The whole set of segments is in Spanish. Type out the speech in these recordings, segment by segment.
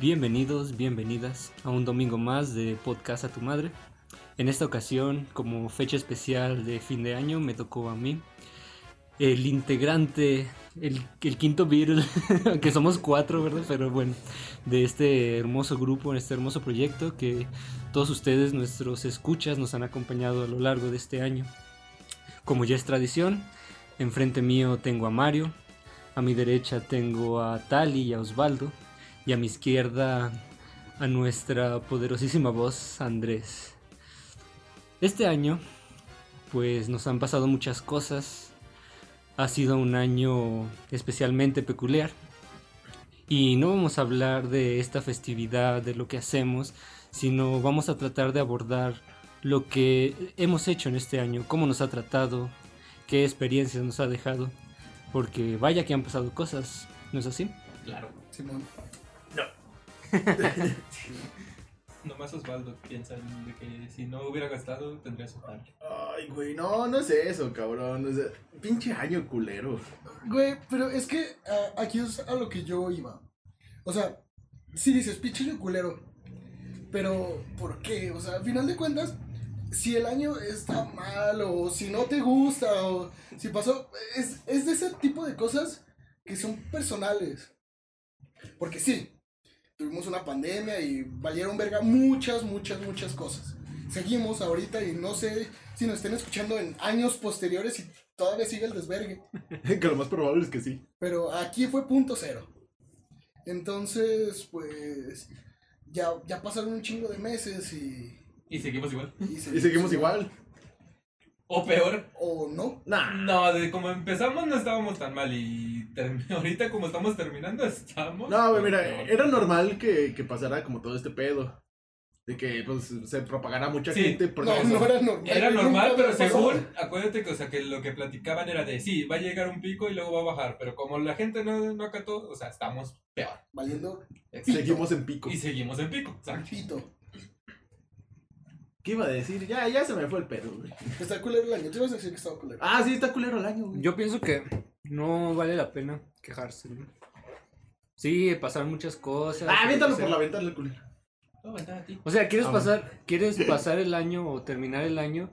Bienvenidos, bienvenidas a un domingo más de Podcast a tu Madre. En esta ocasión, como fecha especial de fin de año, me tocó a mí, el integrante, el, quinto Beatle, que somos cuatro, ¿verdad? Pero bueno, de este hermoso grupo, este hermoso proyecto que todos ustedes, nuestros escuchas, nos han acompañado a lo largo de este año. Como ya es tradición, enfrente mío tengo a Mario, a mi derecha tengo a Tali y a Osvaldo, y a mi izquierda a nuestra poderosísima voz Andrés. Este año, pues nos han pasado muchas cosas. Ha sido un año especialmente peculiar. Y no vamos a hablar de esta festividad, de lo que hacemos, sino vamos a tratar de abordar lo que hemos hecho en este año, cómo nos ha tratado, qué experiencias nos ha dejado. Porque vaya que han pasado cosas, ¿no es así? Claro. Simón. Nomás Osvaldo piensa de que si no hubiera gastado tendría su padre. Ay, güey, no, no es eso, cabrón. O sea, pinche año culero. Güey, pero es que ah, aquí es a lo que yo iba. O sea, si dices pinche año culero, pero ¿por qué? O sea, al final de cuentas, si el año está mal o si no te gusta o si pasó, es, es de ese tipo de cosas que son personales. Porque sí, tuvimos una pandemia y valieron verga muchas, muchas, muchas cosas. Seguimos ahorita y no sé si nos estén escuchando en años posteriores y todavía sigue el desvergue. que lo más probable es que sí. Pero aquí fue punto cero. Entonces, pues, ya, ya pasaron un chingo de meses y... Y seguimos igual. Y, Y seguimos igual. O peor. O no. Nah. No, de como empezamos no estábamos tan mal y ahorita como estamos terminando estamos. No, güey, mira, era normal que, que pasara como todo este pedo. De que, pues, se propagara mucha Sí. gente. Porque No, no era normal. Era normal, pero según, acuérdate que, o sea, que lo que platicaban era de, sí, va a llegar un pico y luego va a bajar, pero como la gente no, no acató, o sea, estamos peor. Valiendo Seguimos en pico. Y seguimos en pico, exacto. pito. ¿Qué iba a decir? Ya, ya se me fue el pedo, güey. Está culero el año. Tú ibas a decir que estaba culero. Ah, sí, está culero el año, güey. Yo pienso que no vale la pena quejarse. ¿no? Sí, pasaron muchas cosas. Ah, aviéntalo por la ventana, el culero. No, vente a ti. O sea, ¿quieres Ah, pasar, quieres pasar el año o terminar el año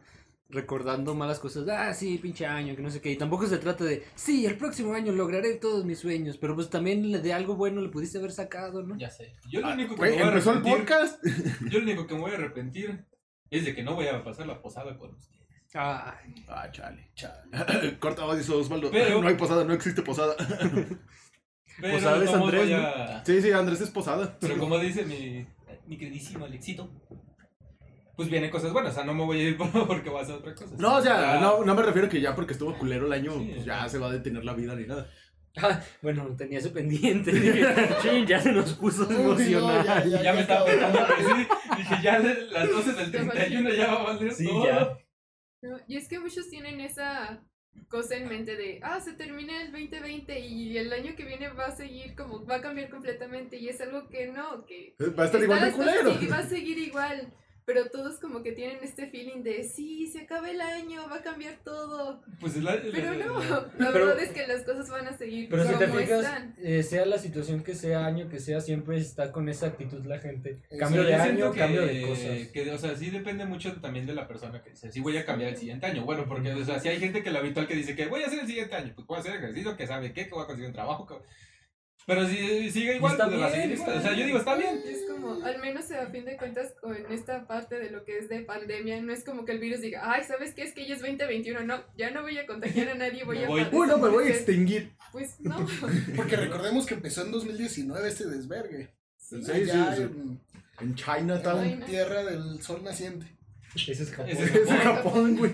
recordando malas cosas? Ah, sí, pinche año, que no sé qué. Y tampoco se trata de, sí, el próximo año lograré todos mis sueños, pero pues también de algo bueno le pudiste haber sacado, ¿no? Ya sé. Yo lo Ah, único que Güey, me voy a el arrepentir- podcast. Yo lo único que me voy a arrepentir es de que no voy a pasar la posada con ustedes. Ay, Ah, chale. Chale. Corta audio, Osvaldo. Pero- No hay posada, no existe posada. Pero Posada es Andrés, Sí, sí, Andrés es posada. Pero como dice mi, mi queridísimo Alexito, pues vienen cosas buenas. O sea, no me voy a ir porque va a ser otra cosa. No, o sea, Ya- no, no me refiero que ya porque estuvo culero el año, Sí, pues ya. ya se va a detener la vida ni nada. Ah, bueno, tenía ese pendiente. Dije, "Chin, ya se nos puso Uy, no, emocional. ya, ya, Ya me estaba pensando que sí. Dije, ya las 12 del 31 ya va a valer Sí, todo. ya. No, y es que muchos tienen esa cosa en mente de, ah, se termina el 2020 y el año que viene va a seguir como, va a cambiar completamente y es algo que no, que Va a estar igual de culero. y va a seguir igual, pero todos como que tienen este feeling de, sí, se acaba el año, va a cambiar todo, Pues es la, pero la- no, la- la Pero- verdad es que las cosas van a seguir Pero si como te fijas, están. eh, sea la situación que sea, año que sea, siempre está con esa actitud la gente. Sí, Cambio Pero de año, que- cambio de cosas. Que, o sea, sí depende mucho también de la persona que dice, sí voy a cambiar el siguiente año. Bueno, porque, o sea, si hay gente que lo habitual que dice que voy a hacer el siguiente año, pues voy a hacer ejercicio, que sabe qué, que voy a conseguir un trabajo. que- Pero si sigue igual, está pues a bien, igual. está O sea, yo digo, está bien. Es como, al menos a fin de cuentas, con esta parte de lo que es de pandemia, no es como que el virus diga, ay, ¿sabes qué? Es que ya es 2021, no, ya no voy a contagiar a nadie, voy a... voy. padecer Uy, no, me voy a muerte". extinguir. Pues no, Porque recordemos que empezó en 2019 este desvergue. Sí, Allá sí, sí. en, En Chinatown. en tierra del sol naciente. Ese es Japón. Ese Es Japón, güey.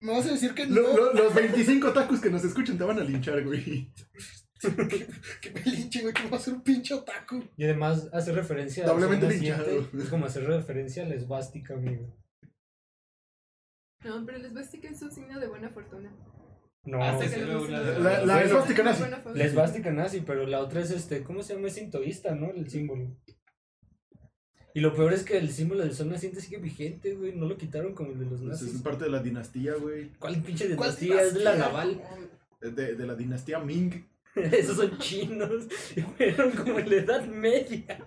¿Me vas a decir que Lo- no? lo- los 25 tacos que nos escuchan te van a linchar, güey. Que me linche, güey, que va a ser un pinche otaku. Y además hace referencia Doblemente. Es como hacer referencia a la esvástica, amigo. no, pero les esvástica es un signo de buena fortuna. No, Que luego la- la- la esvástica nazi. La esvástica nazi, pero la otra es este, ¿cómo se llama? Es sintoísta, ¿no? El símbolo. Y lo peor es que el símbolo del sol naciente sigue vigente, güey. No lo quitaron como el de los Pues nazis. es parte de la dinastía, güey. ¿Cuál pinche ¿Cuál dinastía? Es de la naval. De, de la dinastía Ming. Esos son chinos. Fueron como en la Edad Media.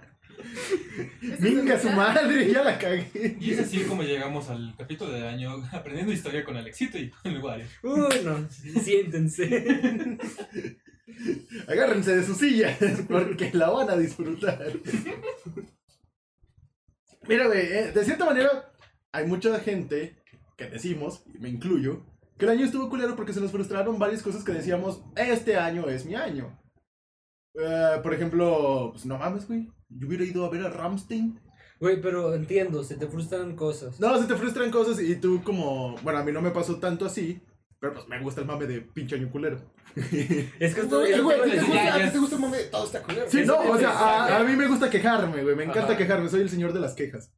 Venga su madre, ya la cagué. Y es así como llegamos al capítulo de año aprendiendo historia con Alexito y con el Wario. Uy, no. Siéntense. Agárrense de sus sillas, porque la van a disfrutar. Mira, güey, eh, de cierta manera, hay mucha gente que decimos, y me incluyo, que el año estuvo culero porque se nos frustraron varias cosas que decíamos, este año es mi año. Eh, por ejemplo, pues no mames, güey, yo hubiera ido a ver a Ramstein. Güey, pero entiendo, se te frustran cosas. No, se te frustran cosas y tú como, bueno, a mí no me pasó tanto así, pero pues me gusta el mame de pinche año culero. Es que esto Güey, güey, ¿a ti te gusta- a ya ti es- te gusta el mame de todo está culero? Sí, no, o sea, a a, a mí me gusta quejarme, güey, me encanta Ajá. quejarme, soy el señor de las quejas.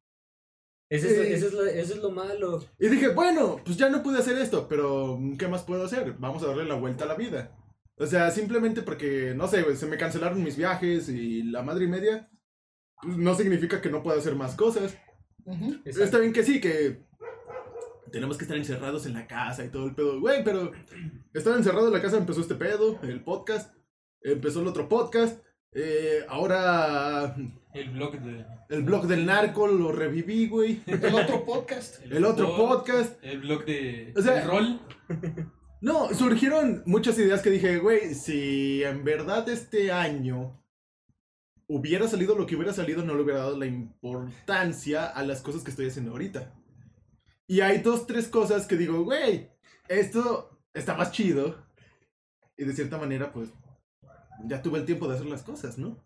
Eso es, Eh. eso es lo, eso es lo malo. Y dije, bueno, pues ya no pude hacer esto, pero ¿qué más puedo hacer? Vamos a darle la vuelta a la vida. O sea, simplemente porque, no sé, se me cancelaron mis viajes y la madre y media, pues, no significa que no pueda hacer más cosas. Exacto. Está bien que sí, que tenemos que estar encerrados en la casa y todo el pedo. Güey, pero estar encerrado en la casa empezó este pedo, el podcast, empezó el otro podcast, eh, ahora El blog de. el blog del narco lo reviví, güey. El otro podcast. El otro blog, podcast. El blog de. O sea- de rol. No, surgieron muchas ideas que dije, güey, si en verdad este año hubiera salido lo que hubiera salido, no le hubiera dado la importancia a las cosas que estoy haciendo ahorita. Y hay dos, tres cosas que digo, güey, esto está más chido. Y de cierta manera, pues, ya tuve el tiempo de hacer las cosas, ¿no?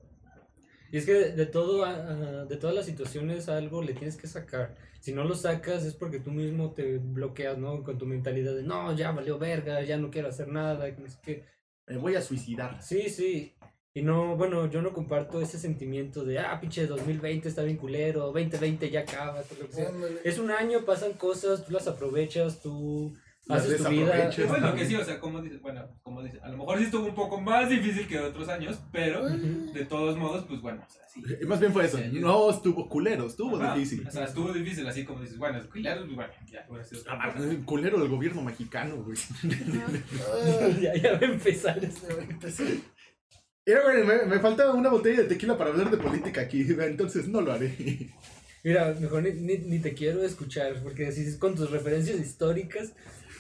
Y es que de todo, ah, de todas las situaciones algo le tienes que sacar. Si no lo sacas es porque tú mismo te bloqueas, ¿no? Con tu mentalidad de, no, ya valió verga, ya no quiero hacer nada, que sé qué. Me voy a suicidar. Sí, sí. Y no, bueno, yo no comparto ese sentimiento de, ah, pinche 2020 está bien culero, 2020 ya acaba, todo lo que sea. Es un año, pasan cosas, tú las aprovechas, tú haces tu vida. Bueno, que sí, o sea, como dices, bueno, como dices, a lo mejor sí estuvo un poco más difícil que otros años, pero de todos modos, pues bueno, o sea, sí. Y más bien fue eso. Sí, No estuvo culero, estuvo Ajá, difícil. O sea, estuvo difícil, así como dices, bueno, culero, pues bueno, ya cosa. Eh, Culero el gobierno mexicano, güey. Ah, ya, ya va a empezar empecé. Mira, güey, me, me falta una botella de tequila para hablar de política aquí, entonces no lo haré. Mira, mejor ni, ni, ni te quiero escuchar, porque si es con tus referencias históricas,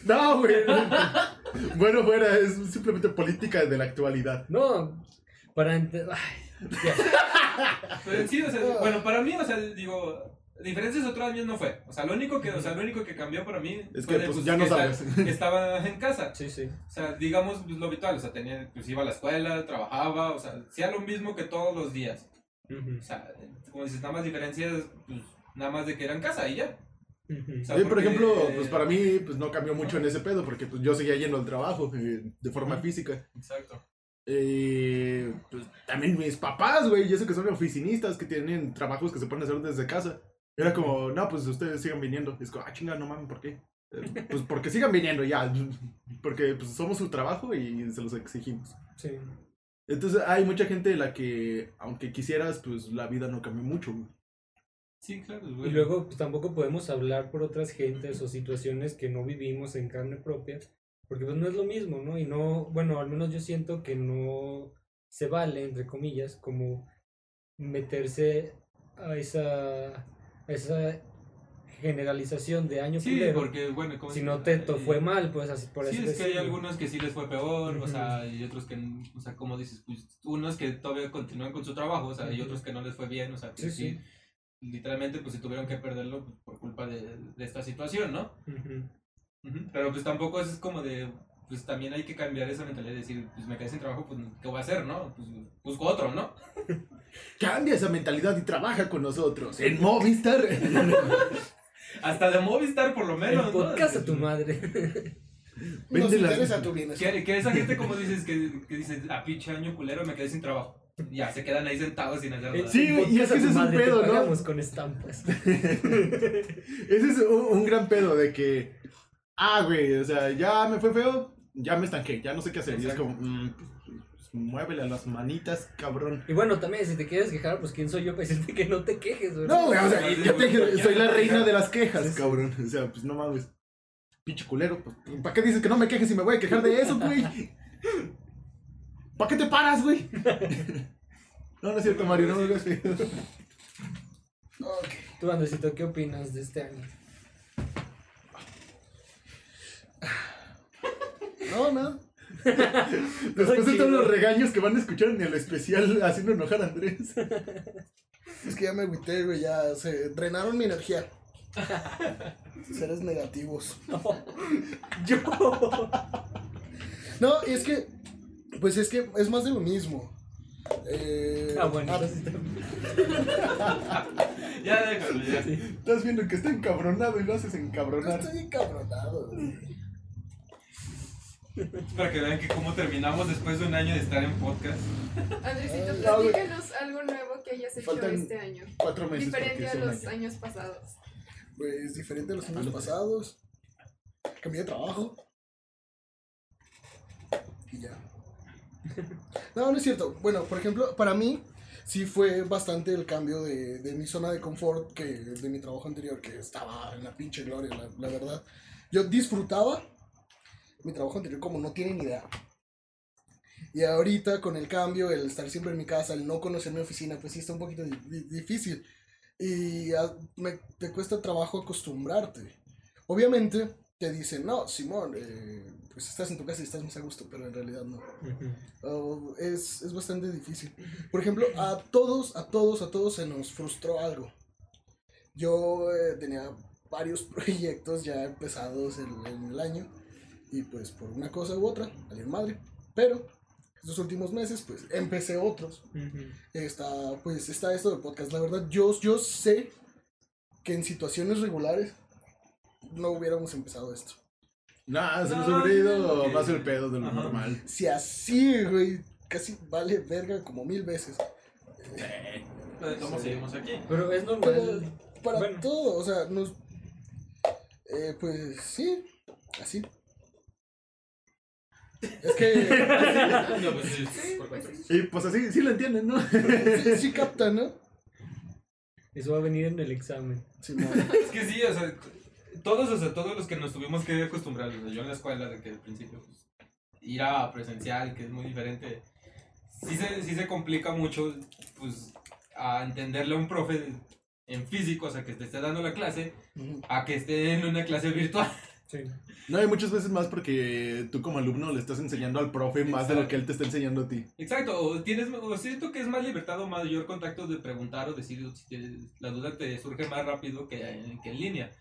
No, güey. bueno, fuera, es simplemente política de la actualidad. no, para ay. Pero sí, o sea, bueno, para mí, o sea, digo, diferencias otros años no fue. O sea, lo único que, o sea, lo único que cambió para mí Es fue que, de, pues, ya no sabes. que estaba en casa. Sí, sí. O sea, digamos pues, lo habitual, o sea, tenía, pues iba a la escuela, trabajaba, o sea, hacía lo mismo que todos los días. O sea, como dices, nada más diferencias, pues nada más de que era en casa y ya. O sea, Sí, por ejemplo, pues para mí pues no cambió mucho en ese pedo porque pues yo seguía yendo al trabajo eh, de forma física. Exacto. Eh, pues también mis papás, güey, yo sé que son oficinistas que tienen trabajos que se pueden hacer desde casa. Era como, no, pues ustedes sigan viniendo. Y es como, ah, chinga, no mames, ¿por qué? Eh, Pues porque sigan viniendo ya. Porque pues somos su trabajo y se los exigimos. Sí. Entonces hay mucha gente de la que, aunque quisieras, pues la vida no cambió mucho. güey. Sí, claro. Y güey. luego pues, tampoco podemos hablar por otras gentes o situaciones que no vivimos en carne propia, porque pues no es lo mismo, ¿no? Y no, bueno, al menos yo siento que no se vale, entre comillas, como meterse a esa, a esa generalización de año Sí, culero. porque, bueno, como si no te to- eh, fue mal, pues así por Sí, así es que hay algunos que sí les fue peor, o sea, y otros que, o sea, como dices, pues, unos que todavía continúan con su trabajo, o sea, y otros que no les fue bien, o sea, que Sí, sí, sí. Literalmente, pues, se tuvieron que perderlo pues, por culpa de, de esta situación, ¿no? Pero, pues, tampoco es como de, pues, también hay que cambiar esa mentalidad de decir, pues, me quedé sin trabajo, pues, ¿qué voy a hacer, no? Pues, busco otro, ¿no? Cambia esa mentalidad y trabaja con nosotros en Movistar. Hasta de Movistar, por lo menos, ¿no? podcast a tu madre. Nos Vende las- interesa tu bienestar. Que, que esa gente, como dices, que, que dice, a pinche año culero, me quedé sin trabajo. Ya, se quedan ahí sentados sin hacer nada. Sí, y es que ese es un pedo, ¿no? con estampas. Ese es un, un gran pedo de que, ah, güey, o sea, ya me fue feo, ya me estanqué, ya no sé qué hacer. Y es como, mm, pues, muévele a las manitas, cabrón. Y bueno, también si te quieres quejar, pues quién soy yo para decirte que no te quejes, güey. No, güey, o sea, ya te soy la reina de las quejas, cabrón. O sea, pues no mames. Pinche culero, pues, ¿para qué dices que no me quejes si me voy a quejar de eso, güey? ¿Para qué te paras, güey? No, no es cierto, Mario, no me feo. Ok. Tú, Andresito, ¿qué opinas de este año? No, no. Después de todos los regaños que van a escuchar en el especial haciendo enojar a Andrés. Es que ya me agüité, güey. Ya se drenaron mi energía. Seres negativos. Yo. No, y es que. Pues es que es más de lo mismo. Eh, Ah, bueno, ah, entonces también. Ya déjalo, ya. Estás viendo que está encabronado y lo haces encabronar. estoy encabronado, para que vean que cómo terminamos después de un año de estar en podcast. Andresito, Ah, platícanos algo nuevo que hayas hecho Faltan este año. Cuatro meses Diferente es a los año. años pasados. Pues diferente a los años Ah, pasados. Cambié de trabajo. Y ya. No, no es cierto. Bueno, por ejemplo, para mí sí fue bastante el cambio de, de mi zona de confort que de mi trabajo anterior, que estaba en la pinche gloria, la, verdad. Yo disfrutaba mi trabajo anterior como no tienen idea. Y ahorita con el cambio, el estar siempre en mi casa, el no conocer mi oficina, pues sí está un poquito di- di- difícil. Y ah, me- te cuesta trabajo acostumbrarte. Obviamente te dicen, no, Simón, eh, pues estás en tu casa y estás más a gusto, pero en realidad no. Oh, es, es bastante difícil. Por ejemplo, a todos, a todos, a todos se nos frustró algo. Yo eh, tenía varios proyectos ya empezados en, en el año y pues por una cosa u otra, valió madre. Pero estos últimos meses pues empecé otros. Está, pues está esto del podcast. La verdad, yo, yo sé que en situaciones regulares no hubiéramos empezado esto. Nah, se nos No, hubiera ido más el pedo de lo Ajá. normal. Si así, güey, casi vale verga como mil veces. Todos modos seguimos aquí. Pero es normal. para Bueno. todo, o sea, nos... Eh, pues sí, así. Es que No, pues sí, Sí, pues sí. Y pues así, sí lo entienden, ¿no? sí, sí capta, ¿no? Eso va a venir en el examen. Simón. Es que sí, o sea, todos, o sea, todos los que nos tuvimos que acostumbrar, o sea, yo en la escuela, de que al principio, pues, ir a presencial, que es muy diferente, sí se, sí se complica mucho, pues, a entenderle a un profe en físico, o sea, que te esté dando la clase, a que esté en una clase virtual. Sí. No, hay muchas veces más porque tú como alumno le estás enseñando al profe más de lo que él te está enseñando a ti. Exacto, o tienes, o siento que es más libertad o mayor contacto de preguntar o decir si tienes- la duda te surge más rápido que en, que en línea.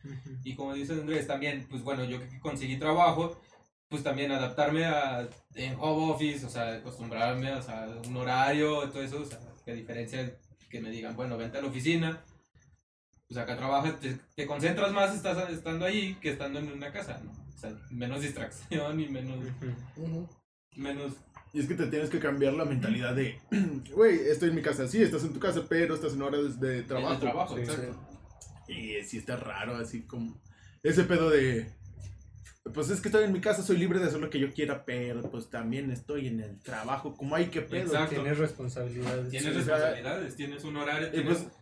Y como dice Andrés, también, pues bueno, yo que conseguí trabajo, pues también adaptarme a en home office, o sea, acostumbrarme o sea, a un horario, todo eso, o sea, que a diferencia que me digan, bueno, vente a la oficina, pues acá trabajas, te, te concentras más estás estando ahí que estando en una casa, ¿no? O sea, menos distracción y menos, Ujú. menos Y es que te tienes que cambiar la mentalidad de, güey, estoy en mi casa. Sí, estás en tu casa, pero estás en horas de trabajo. de trabajo, Sí, exacto. Y sí está raro, así como ese pedo de, pues es que estoy en mi casa, soy libre de hacer lo que yo quiera, pero pues también estoy en el trabajo. Como hay que pedo. Exacto. Tienes responsabilidades. Tienes Sí, o sea, responsabilidades, tienes un horario, Y tienes pues-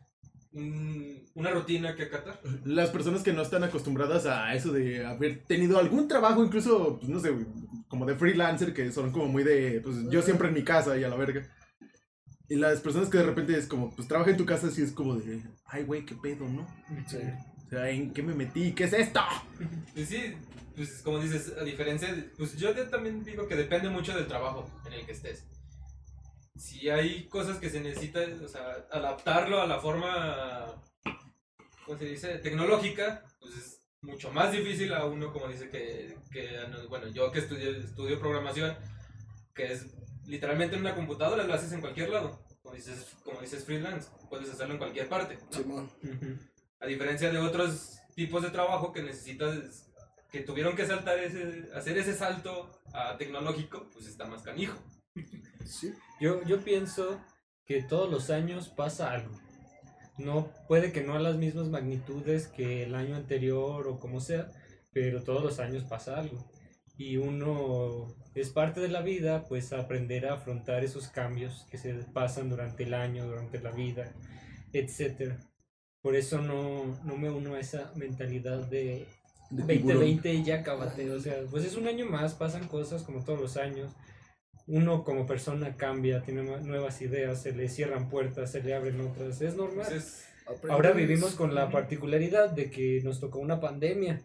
un- una rutina que acatar. Las personas que no están acostumbradas a eso de haber tenido algún trabajo, incluso, pues no sé, como de freelancer, que son como muy de, pues yo siempre en mi casa y a la verga. Y las personas que de repente es como, pues trabaja en tu casa, sí es como de, ay, güey, qué pedo, ¿no? Sí. O sea, ¿en qué me metí? ¿Qué es esto? Pues sí, pues como dices, a diferencia, de- pues yo también digo que depende mucho del trabajo en el que estés. Si hay cosas que se necesita, o sea, adaptarlo a la forma, ¿cómo se dice? Tecnológica, pues es mucho más difícil a uno, como dice que, que bueno, yo que estudio, estudio programación, que es literalmente en una computadora, lo haces en cualquier lado. Como dices, como dices freelance, puedes hacerlo en cualquier parte. A diferencia de otros tipos de trabajo que necesitas, que tuvieron que saltar ese, hacer ese salto a tecnológico, pues está más canijo. Sí. Yo, yo pienso que todos los años pasa algo. No puede que no a las mismas magnitudes que el año anterior o como sea, pero todos los años pasa algo. Y uno es parte de la vida, pues aprender a afrontar esos cambios que se pasan durante el año, durante la vida, etc. Por eso no, no me uno a esa mentalidad de De tiburón. 2020 y ya cábate. O sea, pues es un año más, pasan cosas como todos los años. Uno como persona cambia, tiene nue- nuevas ideas, se le cierran puertas, se le abren otras, es normal. Entonces, Ahora vivimos con la particularidad de que nos tocó una pandemia.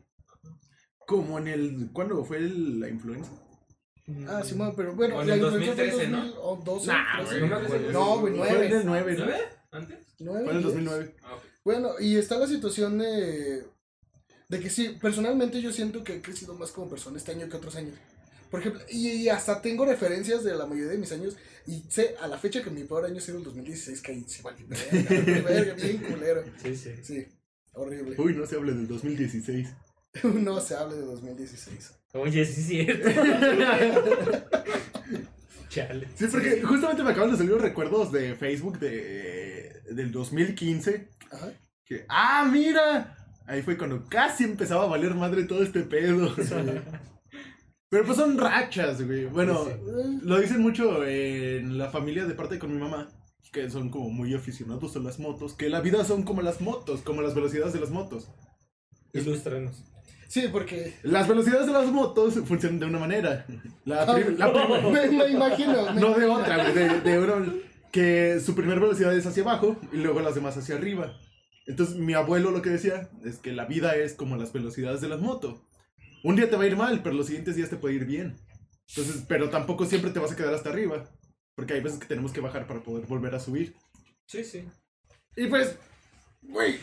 Como en el. ¿Cuándo fue el- la influenza? Ah, sí, man, pero bueno, O en la el influencia fue en 2013, ¿no? 2012. Nah, 13. güey, no me acuerdo. No, güey, Fue en el 9. 9, ¿no? ¿nueve? ¿Antes? Nueve, Fue en el diez. 2009. Ah, ok. Bueno, y está la situación de, de que sí, personalmente yo siento que he crecido más como persona este año que otros años. Por ejemplo, y, y hasta tengo referencias de la mayoría de mis años y sé a la fecha que mi peor año ha sido el 2016, que ahí sí vale bien culero. Sí, sí. Sí, horrible. Uy, no se hable del 2016. No se hable de 2016. Oye, sí es cierto. Chale. Sí, porque justamente me acaban de salir los recuerdos de Facebook de, del 2015. Ajá. Que, ¡ah, mira! Ahí fue cuando casi empezaba a valer madre todo este pedo. Pero pues son rachas, güey. Bueno, lo dicen mucho en la familia de parte con mi mamá, que son como muy aficionados a las motos, que la vida son como las motos, como las velocidades de las motos. Ilústranos. Sí, porque... Las velocidades de las motos funcionan de una manera. La, prim- la prim- Me, me imagino. me- no de otra, güey, de, de uno que su primera velocidad es hacia abajo y luego las demás hacia arriba. Entonces mi abuelo lo que decía es que la vida es como las velocidades de las motos. Un día te va a ir mal, pero los siguientes días te puede ir bien. Entonces, pero tampoco siempre te vas a quedar hasta arriba, porque hay veces que tenemos que bajar para poder volver a subir. Sí, sí. Y pues, güey,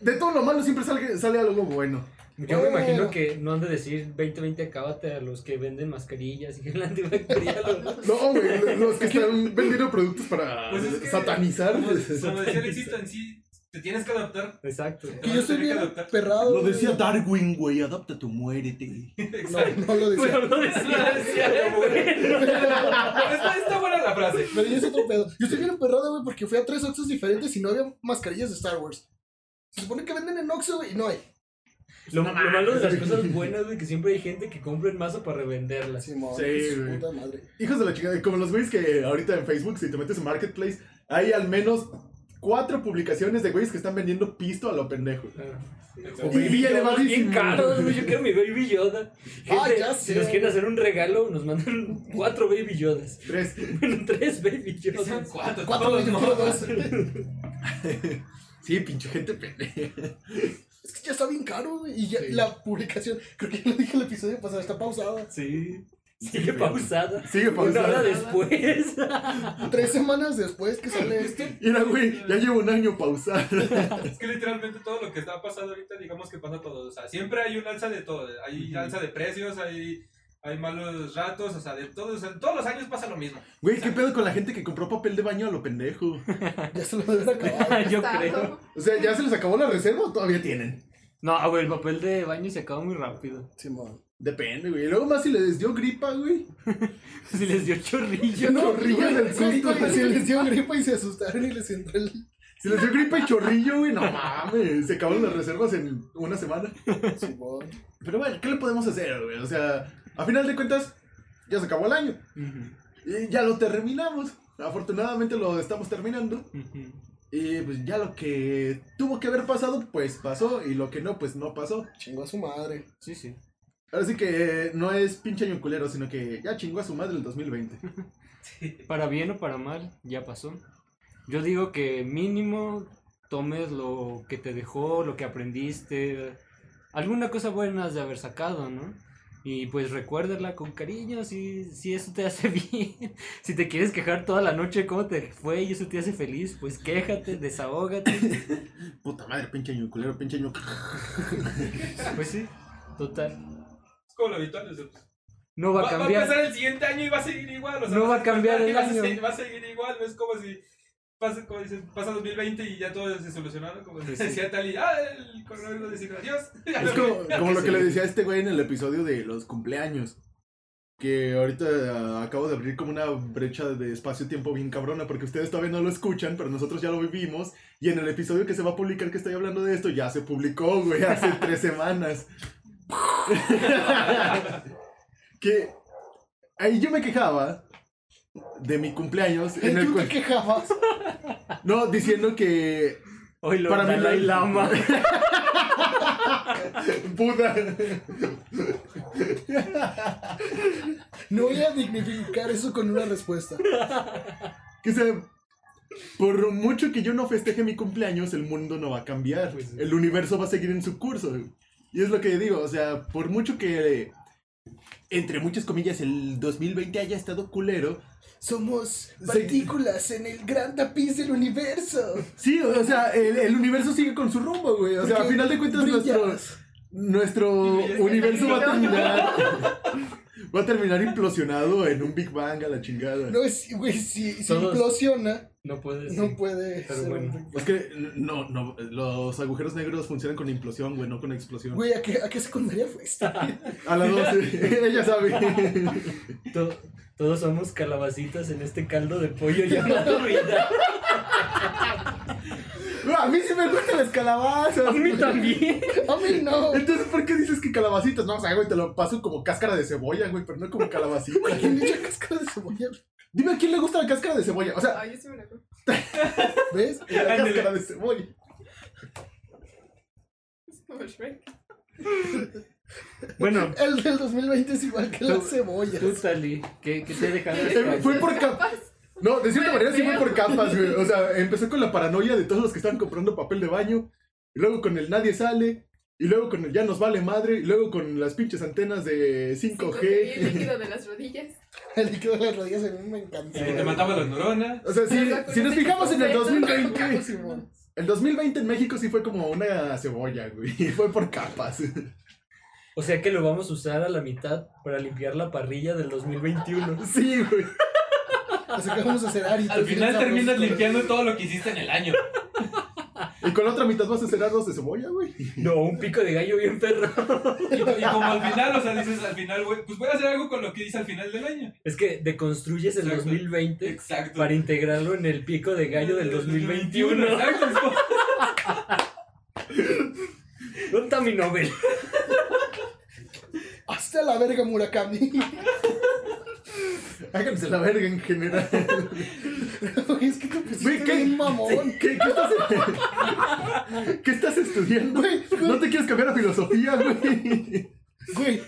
de todo lo malo siempre sale, sale algo bueno. Yo me imagino que no han de decir 2020 acábate a los que venden mascarillas y gel antibacterial. ¿no? No, güey, los que están vendiendo productos para Pues es que- satanizar. Como, como decía Alexito, en sí, te tienes que adaptar. Exacto. Que yo estoy bien perrado. Lo güey. decía Darwin, güey, adapta tu muérete. No, no lo decía. Pero no decía, decía, está, está buena la frase. Pero ya es otro pedo. Yo estoy bien emperrado, güey, porque fui a tres Oxxos diferentes y no había mascarillas de Star Wars. Se supone que venden en Oxxo, güey, y no hay. Lo, lo malo de las cosas buenas, güey, que siempre hay gente que compra en masa para revenderlas. Sí, su güey. puta madre. Hijos de la chingada, como los güeyes que ahorita en Facebook, si te metes en Marketplace, hay al menos cuatro publicaciones de güeyes que están vendiendo pisto a lo pendejo. Ah. O Baby Baby Yoda, bien caros, güey. Yo quiero mi Baby Yoda. Ah, Gente, ya Si sé. nos quieren hacer un regalo, nos mandan cuatro Baby Yodas. Tres. Bueno, tres Baby Son Yodas. cuatro. Cuatro todos yo no. quiero dos. Sí, pinche gente pendeja. Es que ya está bien caro, güey. Y ya Sí. la publicación, creo que ya lo dije el episodio pasado, está pausada. Sí. Sigue pausada. Sigue Una hora pausada. después. Tres semanas después que sale esto. Mira, güey, ya llevo un año pausado. Es que literalmente todo lo que está pasando ahorita, digamos que pasa todo. O sea, siempre hay un alza de todo. Hay alza de precios, hay, hay malos ratos, o sea, de todo. O sea, todos los años pasa lo mismo. Güey, ¿qué pedo con la gente que compró papel de baño a lo pendejo? Ya se lo deben acabar. Yo Está. creo. O sea, ¿ya se les acabó la reserva o todavía tienen? No, güey, el papel de baño se acaba muy rápido. Simón. Depende, güey. Y luego más si les dio gripa, güey. Si les dio chorrillo. No, chorrillo del susto. güey, Se les dio gripa y se asustaron y les entró el. Si les dio gripa y chorrillo, güey, no mames. Se acabaron las reservas en una semana. Pero bueno, ¿qué le podemos hacer, güey? O sea, a final de cuentas, ya se acabó el año. Y ya lo terminamos. Afortunadamente lo estamos terminando. Y pues ya lo que tuvo que haber pasado, pues pasó. Y lo que no, pues no pasó. Chingó a su madre. Sí, sí. Ahora sí que no es pinche año culero, sino que ya chingó a su madre el 2020. Para bien o para mal, ya pasó. Yo digo que mínimo tomes lo que te dejó, lo que aprendiste, alguna cosa buena has de haber sacado, ¿no? Y pues recuérdala con cariño si, si eso te hace bien. Si te quieres quejar toda la noche cómo te fue y eso te hace feliz, pues quéjate, desahógate. Puta madre, pinche año culero, pinche año. Pues sí, total. Como lo habitual. o sea, No va a Va, va a cambiar. pasar el siguiente año y va a seguir igual. O sea, No va a cambiar el y año. Va a seguir igual. No es como si pasa, como dicen, pasa 2020 y ya todo se solucionaron. Como sí. decía Tali, ah, el coronavirus decir adiós. Es lo como, como lo que Sí. le decía a este güey en el episodio de los cumpleaños. Que ahorita ah, acabo de abrir como una brecha de espacio-tiempo bien cabrona, porque ustedes todavía no lo escuchan, pero nosotros ya lo vivimos. Y en el episodio que se va a publicar que estoy hablando de esto, ya se publicó, güey, hace tres semanas. que ahí yo me quejaba de mi cumpleaños. En el ¿Tú te cual- quejabas? no, diciendo que Hoy lo Para mí no- Lama. Buda. No voy a dignificar eso con una respuesta. Que sea, por mucho que yo no festeje mi cumpleaños, el mundo no va a cambiar. Pues. El universo va a seguir en su curso. Y es lo que digo, o sea, por mucho que, entre muchas comillas, el 2020 haya estado culero, Somos partículas en el gran tapiz del universo. sí, o sea, el, el universo sigue con su rumbo, güey. O sea, a final de cuentas, nuestro, nuestro universo va a terminar. Va a terminar implosionado en un Big Bang a la chingada. No, es, güey, si, si Todos- implosiona, No puedes. no puede Pero ser bueno. Es que no, no, los agujeros negros funcionan con implosión, güey, no con explosión. Güey, ¿a qué, ¿a qué secundaria fuiste? A la 12, ella sabe. To- todos somos calabacitas en este caldo de pollo llamado vida. A mí sí me gustan las calabazas. A mí también. A mí no. Entonces, ¿por qué dices que calabacitas? No, o sea, güey, te lo paso como cáscara de cebolla, güey, pero no como calabacita. ¿Quién echa cáscara de cebolla? Dime a quién le gusta la cáscara de cebolla. O sea, Ay, yo sí me la como. ¿Ves? la cáscara de cebolla. Es como Shrek. Bueno, El del 2020 es igual que las cebollas. tú, Tali, ¿qué, qué te dejaron? Eh, Fue por capas. No, de cierta manera sí fue por capas, güey. O sea, empezó con la paranoia de todos los que estaban comprando papel de baño. Y luego con el nadie sale. Y luego con el ya nos vale madre. Y luego con las pinches antenas de 5G. El líquido de las rodillas. El líquido de las rodillas a mí me encanta. Que te mataba las neuronas. O sea, vacunas si nos fijamos en el Copeta. 2020, Simón. el 2020 en México sí fue como una cebolla, güey. Y fue por capas. O sea que lo vamos a usar a la mitad para limpiar la parrilla del 2021. Sí, güey. Que vamos a hacer aritos. Al final terminas limpiando todo lo que hiciste en el año. Y con la otra mitad vas a hacer arroz de cebolla, güey. No, un pico de gallo bien perro. Y, y como al final, o sea, dices al final, güey, pues voy a hacer algo con lo que hice al final del año. Es que deconstruyes el Exacto. 2020 Exacto. para integrarlo en el pico de gallo del 2021. Exacto. es como- ¿Dónde está mi Nobel? Hasta la verga, Murakami. Háganse la verga en general. Güey, es que te pusiste Güey, ¿qué? bien mamón. ¿Qué, qué estás, ¿Qué estás estudiando? Güey, güey. ¿No te quieres cambiar a filosofía, güey? Güey,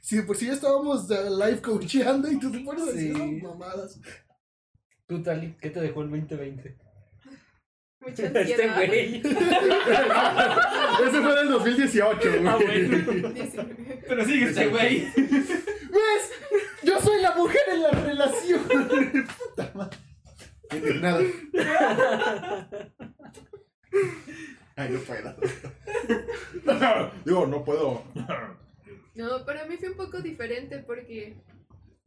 si de por sí ya estábamos live coacheando y tú te pones a decir esas mamadas. Tú, Tali, ¿qué te dejó el 2020? Mucha Este ansiedad. güey. Ese fue del 2018, güey. Ah, bueno. 19. Pero sigue este güey. ¿Ves? Yo soy la mujer en la relación. Puta madre. Indignado. Ay, no puedo. Digo, no puedo. No, para mí fue un poco diferente porque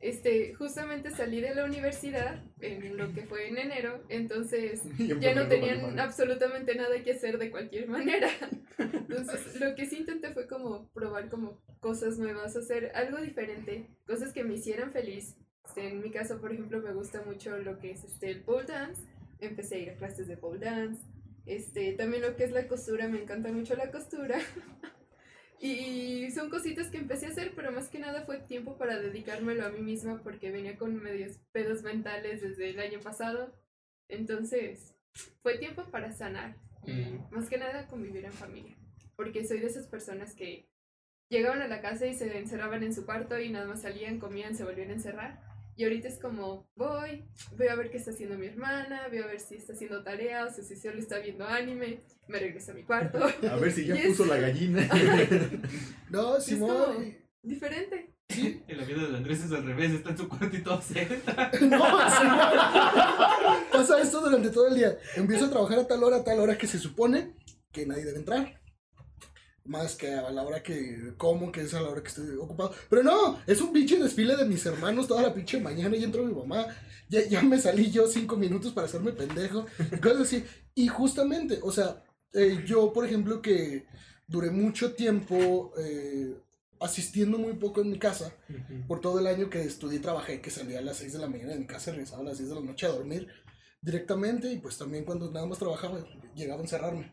este, justamente salí de la universidad en lo que fue en enero, entonces ya no tenían absolutamente nada que hacer de cualquier manera. Entonces, lo que sí intenté fue como probar como cosas nuevas, hacer algo diferente, cosas que me hicieran feliz. Este, en mi caso, por ejemplo, me gusta mucho lo que es este, el pole dance. Empecé a ir a clases de pole dance. Este, también lo que es la costura, me encanta mucho la costura. Y son cositas que empecé a hacer, pero más que nada fue tiempo para dedicármelo a mí misma porque venía con medios pedos mentales desde el año pasado. Entonces, fue tiempo para sanar y Mm. más que nada convivir en familia. Porque soy de esas personas que llegaban a la casa y se encerraban en su cuarto y nada más salían, comían, se volvían a encerrar. Y ahorita es como, voy, voy a ver qué está haciendo mi hermana, voy a ver si está haciendo tareas o si solo está viendo anime, me regreso a mi cuarto. A ver si ya puso la gallina. No, Es como Simón. diferente. Sí. En la vida de Andrés es al revés, está en su cuarto y todo se No, Simón. Pasa esto durante todo el día. Empiezo a trabajar a tal hora, a tal hora que se supone que nadie debe entrar. Más que a la hora que como, que es a la hora que estoy ocupado. Pero no, es un pinche desfile de mis hermanos toda la pinche mañana y entró mi mamá. Ya, ya me salí yo cinco minutos para hacerme pendejo. y cosas así. Y justamente, o sea, eh, yo, por ejemplo, que duré mucho tiempo eh, asistiendo muy poco en mi casa por todo el año que estudié y trabajé, que salía a las 6 de la mañana de mi casa y regresaba a las 6 de la noche a dormir directamente y pues también cuando nada más trabajaba llegaba a encerrarme.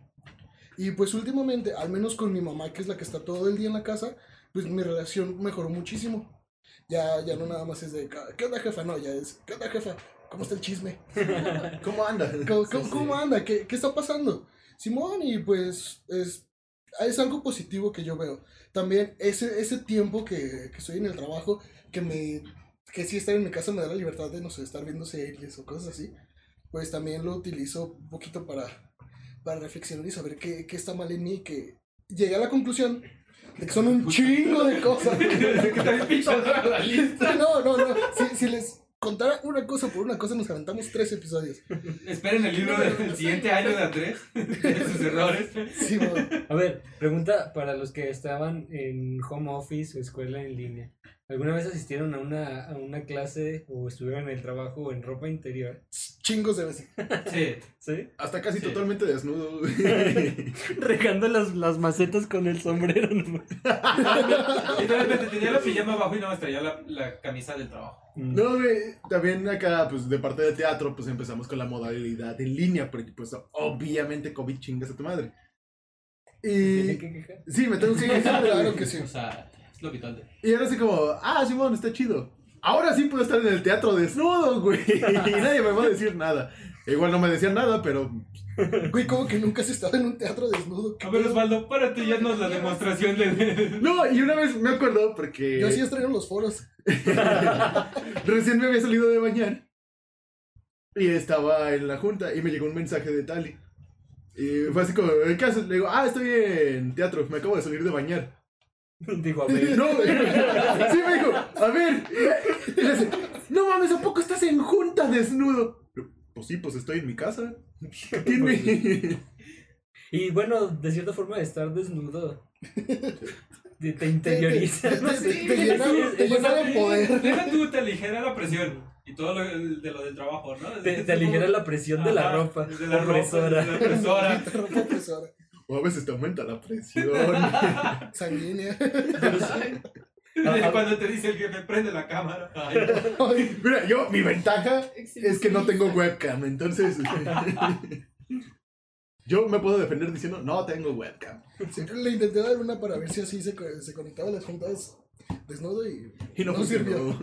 Y pues últimamente, al menos con mi mamá, que es la que está todo el día en la casa, pues mi relación mejoró muchísimo. Ya, ya no nada más es de, ¿qué onda jefa? No, ya es, ¿qué onda jefa? ¿Cómo está el chisme? ¿Cómo anda? ¿Cómo, Sí, cómo- sí. cómo anda? ¿Qué, ¿Qué está pasando? Simón, y pues es, es algo positivo que yo veo. También ese, ese tiempo que, que estoy en el trabajo, que me que sí estar en mi casa me da la libertad de, no sé, estar viendo series o cosas así, pues también lo utilizo un poquito para, para reflexionar y saber qué, qué está mal en mí, que llegué a la conclusión de que son un chingo de cosas. No, no, no, si, si les contara una cosa por una cosa nos aventamos tres episodios. Esperen el libro del siguiente año de Andrés, de sus errores. Sí. A ver, pregunta para los que estaban en home office o escuela en línea. ¿Alguna vez asistieron a una, a una clase o estuvieron en el trabajo en ropa interior? chingos de veces. Sí. ¿Sí? Hasta casi Sí. totalmente desnudo. Regando las, las macetas con el sombrero. ¿no? Y de repente tenía la pijama abajo y no me traía la, la camisa del trabajo. No, güey, también acá, pues, de parte de teatro, pues, empezamos con la modalidad en línea, porque, pues, obviamente, COVID chingas a tu madre. Y... Sí, me tengo que quejar, Claro que sí. O sea, lo. Y ahora así como, ah, Simón, está chido. Ahora sí puedo estar en el teatro desnudo, güey. Y nadie me va a decir nada. Igual no me decían nada, pero... Güey, como que nunca has estado en un teatro desnudo. ¿Qué A ver? Osvaldo, párate, ya nos la demostración de. No, y una vez me acuerdo porque... Yo sí estreno los foros. Recién me había salido de bañar. Y estaba en la junta y me llegó un mensaje de Tali. Y fue así como, ¿qué haces? Le digo, ah, estoy en teatro, me acabo de salir de bañar. Digo, a ver. No, sí me dijo, a ver. Y le dice, no mames, ¿a poco estás en junta desnudo? Pues sí, pues estoy en mi casa. ¿Qué tiene? Y bueno, de cierta forma, estar desnudo te, te interioriza. Te- te- no te- sé. te llena- de poder. Deja tú, te aligera la presión. Y todo lo de lo del trabajo, ¿no? Te, te aligera la presión de la ropa. De la ropa, opresora. de la opresora. O a veces te aumenta la presión. sanguínea. Cuando te dice el jefe, prende la cámara. Ay, Mira, yo, mi ventaja es que no tengo webcam, entonces. Yo me puedo defender diciendo, no tengo webcam. Siempre le intenté dar una para ver si así se, co- se conectaba a las juntas desnudo y, Y no, No funcionó.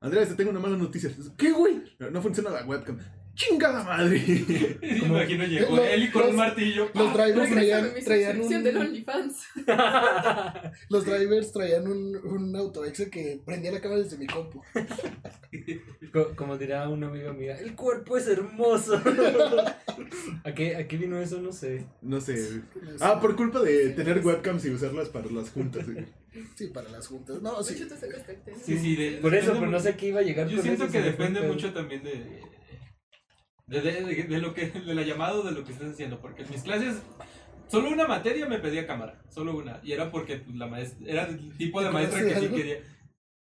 Andrés, te tengo una mala noticia. ¿Qué, güey? No, no funciona la webcam. ¡Chingada madre! Me imagino llegó Los- él y con los- un martillo. los drivers Regrésame traían, traían suscripción del un, OnlyFans. los drivers traían un, un autoexe que prendía la cámara desde mi compu. Co- Como dirá una amiga mía, el cuerpo es hermoso. ¿A qué, ¿A qué vino eso? No sé. No sé. Ah, por culpa de tener webcams y usarlas para las juntas. Sí, para las juntas. No, De sí. hecho, te sacaste el tema. Sí, sí, de- Por eso, pero no sé qué iba a llegar. Yo con siento eso, que depende mucho también de. De, de, lo que. De la llamada de lo que estás haciendo. Porque en mis clases. Solo una materia me pedía cámara. Solo una. Y era porque pues, la maestra. Era el tipo de ¿Te maestra que sí quería.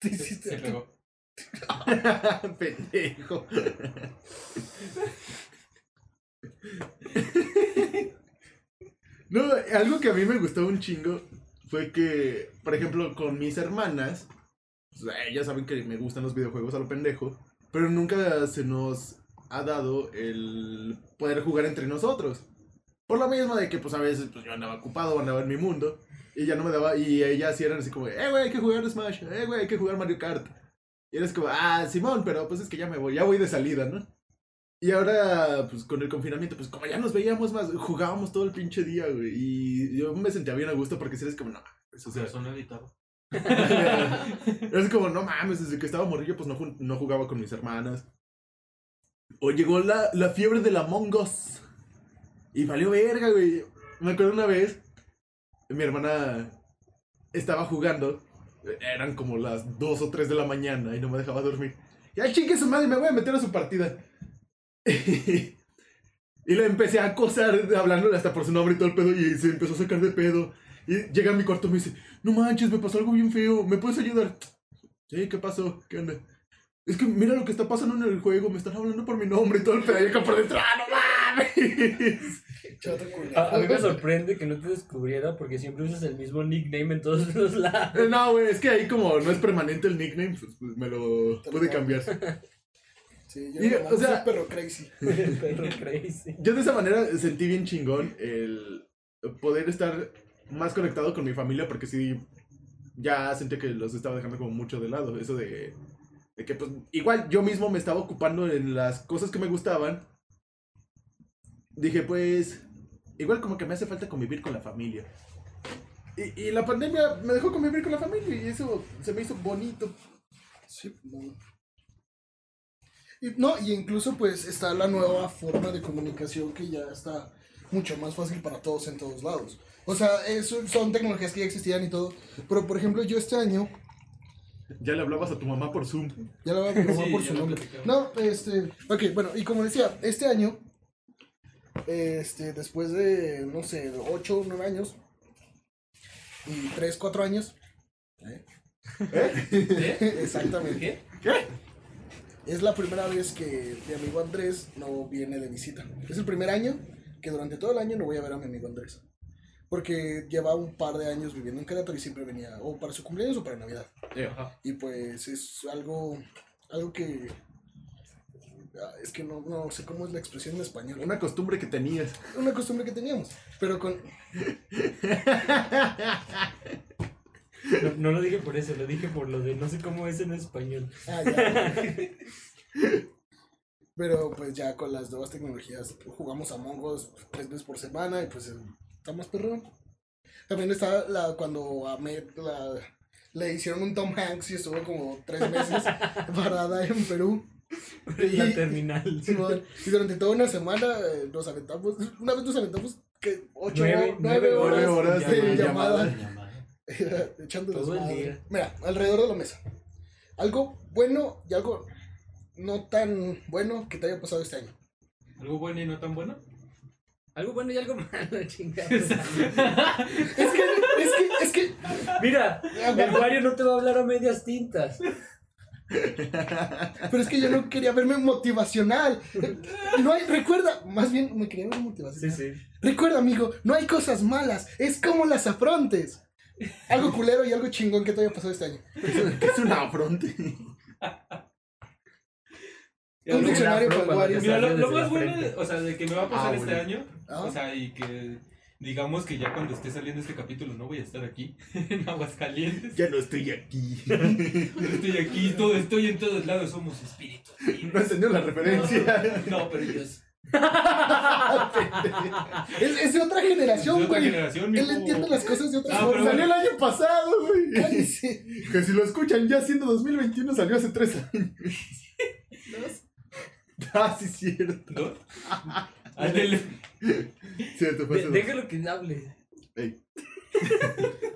Sí, Se, sí, se sí. pegó. Pendejo. No, algo que a mí me gustó un chingo fue que, por ejemplo, con mis hermanas, pues, ellas saben que me gustan los videojuegos a lo pendejo, pero nunca se nos ha dado el poder jugar entre nosotros. Por lo mismo de que, pues a veces pues, yo andaba ocupado, andaba en mi mundo, y ya no me daba, y ellas sí eran así como, eh, güey, hay que jugar Smash, eh, güey, hay que jugar Mario Kart. Y eres como, ah, Simón, pero pues es que ya me voy, ya voy de salida, ¿no? Y ahora, pues con el confinamiento, pues como ya nos veíamos más, jugábamos todo el pinche día, güey. Y yo me sentía bien a gusto porque si eres como, no, mames, o sea, Eso no editado. es como, no mames, desde que estaba morrillo, pues no, no jugaba con mis hermanas. O llegó la, la fiebre de la Among Us. Y valió verga, güey. Me acuerdo una vez, mi hermana estaba jugando. Eran como las 2 o 3 de la mañana y no me dejaba dormir. Ya chingue su madre, me voy a meter a su partida. y le empecé a acosar, hablándole hasta por su nombre y todo el pedo. Y se empezó a sacar de pedo. Y llega a mi cuarto y me dice, no manches, me pasó algo bien feo, ¿me puedes ayudar? Sí, ¿qué pasó? ¿Qué onda? Es que mira lo que está pasando en el juego, me están hablando por mi nombre y todo el acá por dentro, ¡ah, no mames! A, a mí me sorprende que no te descubriera porque siempre usas el mismo nickname en todos los lados. Eh, No, güey, es que ahí como no es permanente el nickname, pues, pues, me lo pude cambiar. Sí, yo Y, o sea- perro crazy. El perro crazy. Yo de esa manera sentí bien chingón el poder estar más conectado con mi familia porque sí, ya sentí que los estaba dejando como mucho de lado. Eso de, de que pues igual yo mismo me estaba ocupando en las cosas que me gustaban. Dije pues, igual como que me hace falta convivir con la familia. Y, y la pandemia me dejó convivir con la familia y eso se me hizo bonito. Sí. Y, no, y incluso pues está la nueva forma de comunicación que ya está mucho más fácil para todos en todos lados. O sea, son tecnologías que ya existían y todo. Pero por ejemplo, yo este año, Ya le hablabas a tu mamá por Zoom. ya la voy a probar Sí, por su nombre. No, este, ok, bueno, y como decía, este año, este, después de, no sé, 8 o 9 años, y 3, 4 años, ¿eh? ¿Eh? exactamente. ¿Qué? Es la primera vez que mi amigo Andrés no viene de visita. Es el primer año que durante todo el año no voy a ver a mi amigo Andrés. Porque lleva un par de años viviendo en Querétaro y siempre venía o para su cumpleaños o para Navidad. Ajá. Y pues es algo, algo que... ah, Es que no, no sé cómo es la expresión en español. Una costumbre que tenías. Una costumbre que teníamos. Pero con... No, no lo dije por eso, lo dije por lo de no sé cómo es en español. Ah, ya. Pero pues ya con las nuevas tecnologías jugamos a Us tres veces por semana y pues está más perrón. También está la cuando a Met la, le hicieron un Tom Hanks y estuvo como tres meses parada en Perú. En la terminal. Y durante toda una semana eh, nos aventamos, una vez nos aventamos que ocho Nueve- nueve nueve horas, horas de llamada. llamada. echando Todo el día. Mira, alrededor de la mesa. Algo bueno y algo no tan bueno que te haya pasado este año. ¿Algo bueno y no tan bueno? Algo bueno y algo malo, chingada. Es que, es que, es que. Mira, el Wario no te va a hablar a medias tintas. Pero es que yo no quería verme motivacional. No hay, recuerda, más bien me quería ver Sí, motivacional. sí. Recuerda, amigo, no hay cosas malas, es como las afrontes. Algo culero y algo chingón que te haya pasado este año. ¿Qué es una afronte? Un diccionario para Wario. te Mira, lo, lo más bueno, de- o sea, de que me va a pasar Ah, este bueno. año, Ah. o sea, y que digamos que ya cuando esté saliendo este capítulo no voy a estar aquí, en Aguascalientes. Ya no estoy aquí. Yo estoy aquí, todo, estoy en todos lados, somos espíritus. No entendió la referencia. No, pero ellos. Es, es de otra generación, de otra güey. generación, Él entiende las cosas de otra Ah, forma. Salió el año pasado, güey. Cállese. Que si lo escuchan ya siendo 2021 salió hace tres años. Ah, sí, cierto. Cierto, fue déjalo que hable. Ey.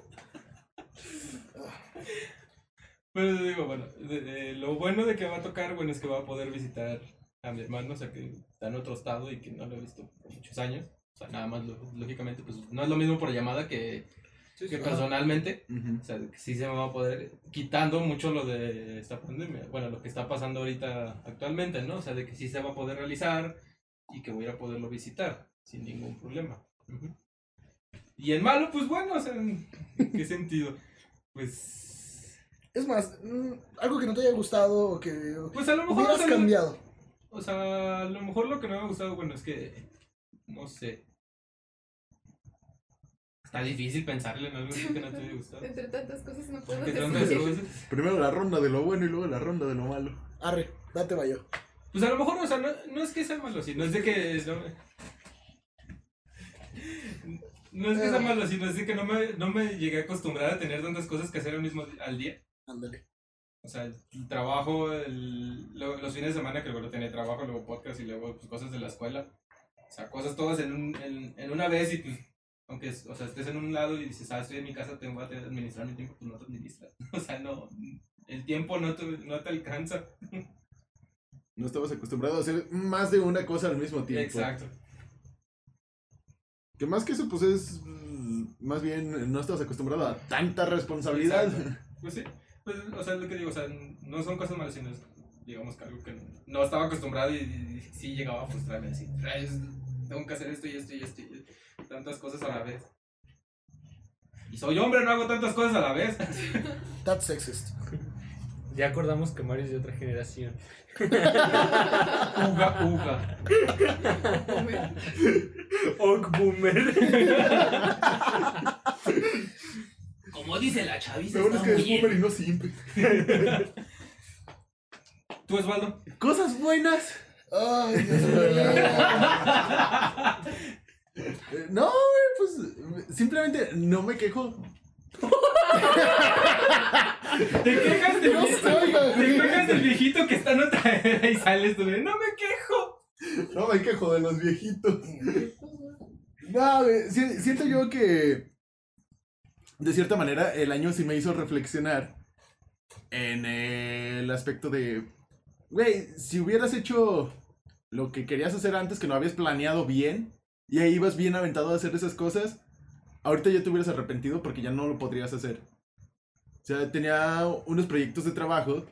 Pero digo, bueno, de- de- lo bueno de que va a tocar, bueno, es que va a poder visitar a mi hermano, o sea, que está en otro estado y que no lo he visto por muchos años. O sea, nada más, lo- lógicamente, pues no es lo mismo por llamada que, que personalmente. O sea, que sí se me va a poder, quitando mucho lo de esta pandemia, bueno, lo que está pasando ahorita actualmente, ¿no? O sea, de que sí se va a poder realizar y que voy a poderlo visitar sin ningún problema. Y en malo, pues bueno, o sea, ¿en qué sentido? Pues, Es más, mm, algo que no te haya gustado o que pues a lo mejor, o sea, cambiado. o sea, a lo mejor lo que no me ha gustado, bueno, es que, no sé. Está difícil pensarle en algo así que no te haya gustado. Entre tantas cosas no puedo decir. tantas cosas. Primero la ronda de lo bueno y luego la ronda de lo malo. Arre, date vaya. Pues a lo mejor, o sea, no, no es que sea malo, sino es de que no me... No es que sea malo, sino es de que no me, no me llegué a acostumbrar a tener tantas cosas que hacer al mismo al día. Ándale. O sea, el trabajo, el, lo- los fines de semana que luego tenía trabajo, luego podcast y luego pues, cosas de la escuela. O sea, cosas todas en, un, en, en una vez y pues, aunque o sea, estés en un lado y dices, ah, estoy en mi casa, tengo que administrar mi tiempo, pues no te administras. O sea, no, el tiempo no te, no te alcanza. No estabas acostumbrado a hacer más de una cosa al mismo tiempo. Exacto. Que más que eso, pues es. mm, Más bien, no estabas acostumbrado a tanta responsabilidad. Exacto. Pues sí, pues, o sea, es lo que digo, o sea, no son cosas malas, sino es, digamos, que algo que no estaba acostumbrado y, y sí llegaba a frustrarme, así, "Rayos, tengo que hacer esto y esto y esto y tantas cosas a la vez. Y soy hombre, no hago tantas cosas a la vez. That's sexist. Ya acordamos que Mario es de otra generación. Uga, uga. Ok, boomer. Como dice la chaviza, Lo bueno es que es boomer y no simple. ¿Tú, Osvaldo? Cosas buenas. Ay, Dios mío. No, pues simplemente no me quejo. Te quejas del, No te quejas del viejito que está en otra era y sales tú de, no me quejo. No me quejo de los viejitos. No, siento yo que de cierta manera el año sí me hizo reflexionar en el aspecto de, güey, si hubieras hecho lo que querías hacer antes, que no habías planeado bien, y ahí ibas bien aventado a hacer esas cosas, ahorita ya te hubieras arrepentido porque ya no lo podrías hacer. O sea, tenía unos proyectos de trabajo,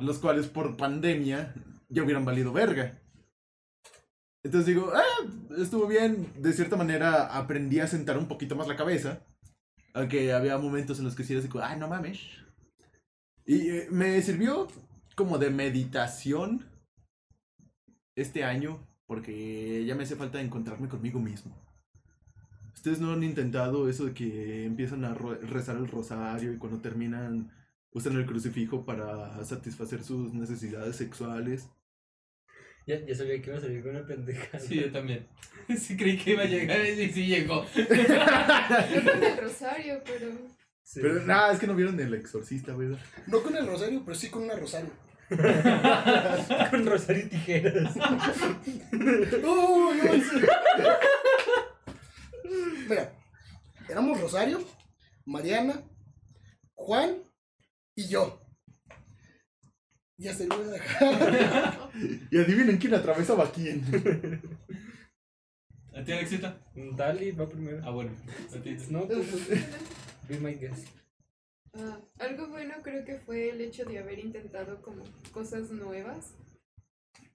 los cuales por pandemia ya hubieran valido verga. Entonces digo, ah, estuvo bien. De cierta manera aprendí a sentar un poquito más la cabeza. Aunque había momentos en los que sí era así ah, no mames. Y eh, me sirvió como de meditación este año. Porque ya me hace falta encontrarme conmigo mismo. ¿Ustedes no han intentado eso de que empiezan a rezar el rosario y cuando terminan usan el crucifijo para satisfacer sus necesidades sexuales? Ya, ya sabía que iba a salir con una pendeja. Sí, yo también. Sí creí que iba a llegar y sí llegó. Yo con el rosario, pero. Sí. Pero nada, es que no vieron el exorcista, güey. No con el rosario, pero sí con una rosario. con rosario y tijeras. Uy, uy, sí. Mira, éramos Rosario, Mariana, Juan y yo. Ya se lo voy a dejar. Y adivinen quién atravesaba a quién. ¿A ti, Alexita? Dali va primero. Ah, bueno. A ti. No, pues, be my guest. Ah, algo bueno creo que fue el hecho de haber intentado como cosas nuevas.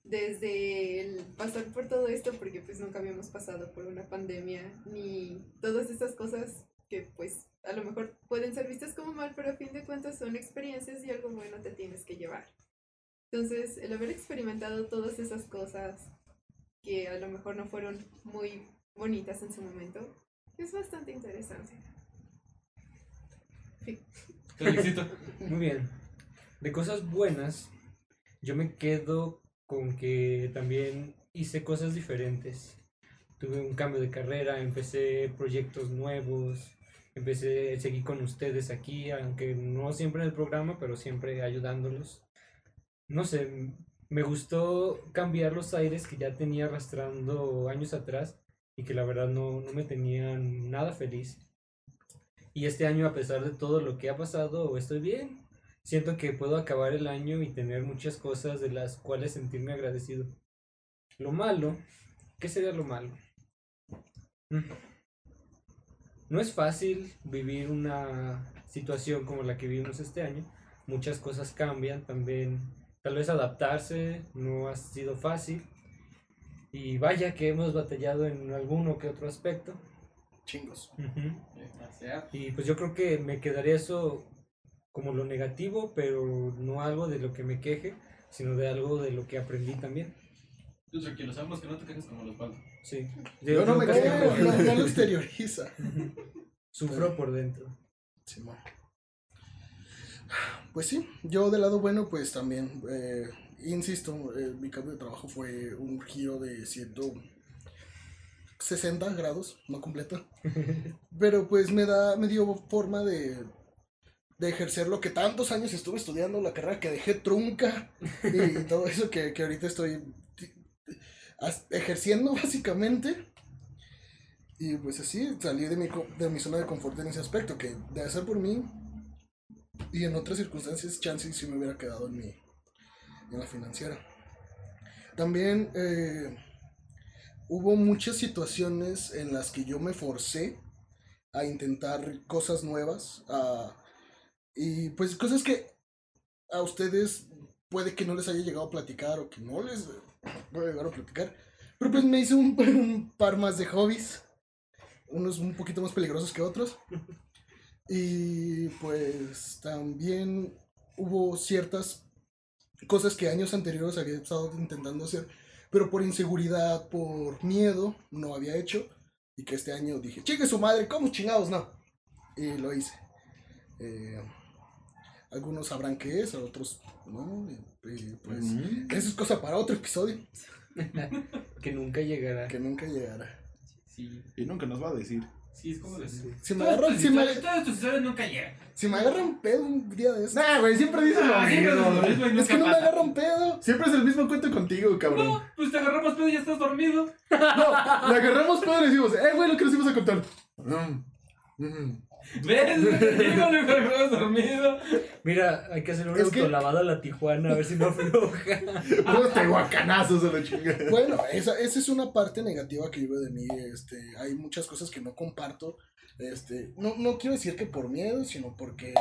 Desde el pasar por todo esto, porque pues nunca habíamos pasado por una pandemia, ni todas esas cosas que pues a lo mejor pueden ser vistas como mal, pero a fin de cuentas son experiencias y algo bueno te tienes que llevar. Entonces, el haber experimentado todas esas cosas que a lo mejor no fueron muy bonitas en su momento, es bastante interesante. ¿Tú, Alexito? Muy bien. De cosas buenas, yo me quedo con que también hice cosas diferentes. Tuve un cambio de carrera, empecé proyectos nuevos, empecé, seguí con ustedes aquí, aunque no siempre en el programa, pero siempre ayudándolos. No sé, me gustó cambiar los aires que ya tenía arrastrando años atrás y que la verdad no, no me tenían nada feliz. Y este año, a pesar de todo lo que ha pasado, estoy bien. Siento que puedo acabar el año y tener muchas cosas de las cuales sentirme agradecido. Lo malo, ¿qué sería lo malo? Mm. No es fácil vivir una situación como la que vivimos este año. Muchas cosas cambian también. Tal vez adaptarse no ha sido fácil. Y vaya que hemos batallado en alguno que otro aspecto. Chingos. O sea, Y pues yo creo que me quedaría eso como lo negativo, pero no algo de lo que me queje, sino de algo de lo que aprendí también. tú tranquilo, sabemos que no te quejes como los palos. Sí. Yo no me quejo. No, no, no lo exterioriza. Sufro por dentro. Simón. Pues sí, yo del lado bueno, pues también, eh, insisto, eh, mi cambio de trabajo fue un giro de 160 grados, no completo. Pero pues me da, me dio forma de, de ejercer lo que tantos años estuve estudiando, la carrera que dejé trunca y, y todo eso que, que ahorita estoy ejerciendo básicamente. Y pues así salí de mi, de mi zona de confort en ese aspecto, que de hacer por mí y en otras circunstancias, chance si me hubiera quedado en, mi, en la financiera. También eh, hubo muchas situaciones en las que yo me forcé a intentar cosas nuevas a- y pues cosas que a ustedes puede que no les haya llegado a platicar o que no les puede llegar a platicar. Pero pues me hice un par más de hobbies, unos un poquito más peligrosos que otros. Y pues también hubo ciertas cosas que años anteriores había estado intentando hacer, pero por inseguridad, por miedo, no había hecho. Y que este año dije, chingue su madre, ¿cómo chingados no? Y lo hice. Eh, algunos sabrán qué es, otros no. Y, y, pues Mm. eso es cosa para otro episodio Que nunca llegará. que nunca llegará. Sí. Y nunca nos va a decir. Sí, es como decir. Si me Todas agarran, tus si me, historias- Todas tus historias nunca llegan. si me agarran pedo un día de eso. Nah, güey, siempre dices lo Ah, sí, mismo. Es que no me agarran pedo. Siempre es el mismo cuento contigo, cabrón. No, pues te agarramos pedo y ya estás dormido. Le agarramos pedo y le decimos, eh, güey, lo que nos ibas a contar. Mm, mm. ¿Ves? Digo, dormido. Mira, hay que hacer un Es que- autolavado a la Tijuana a ver si no afloja. Unos tehuacanazos a la chingada. Bueno, esa, esa es una parte negativa que yo veo de mí. Este, hay muchas cosas que no comparto. Este, no, no quiero decir que por miedo, sino porque,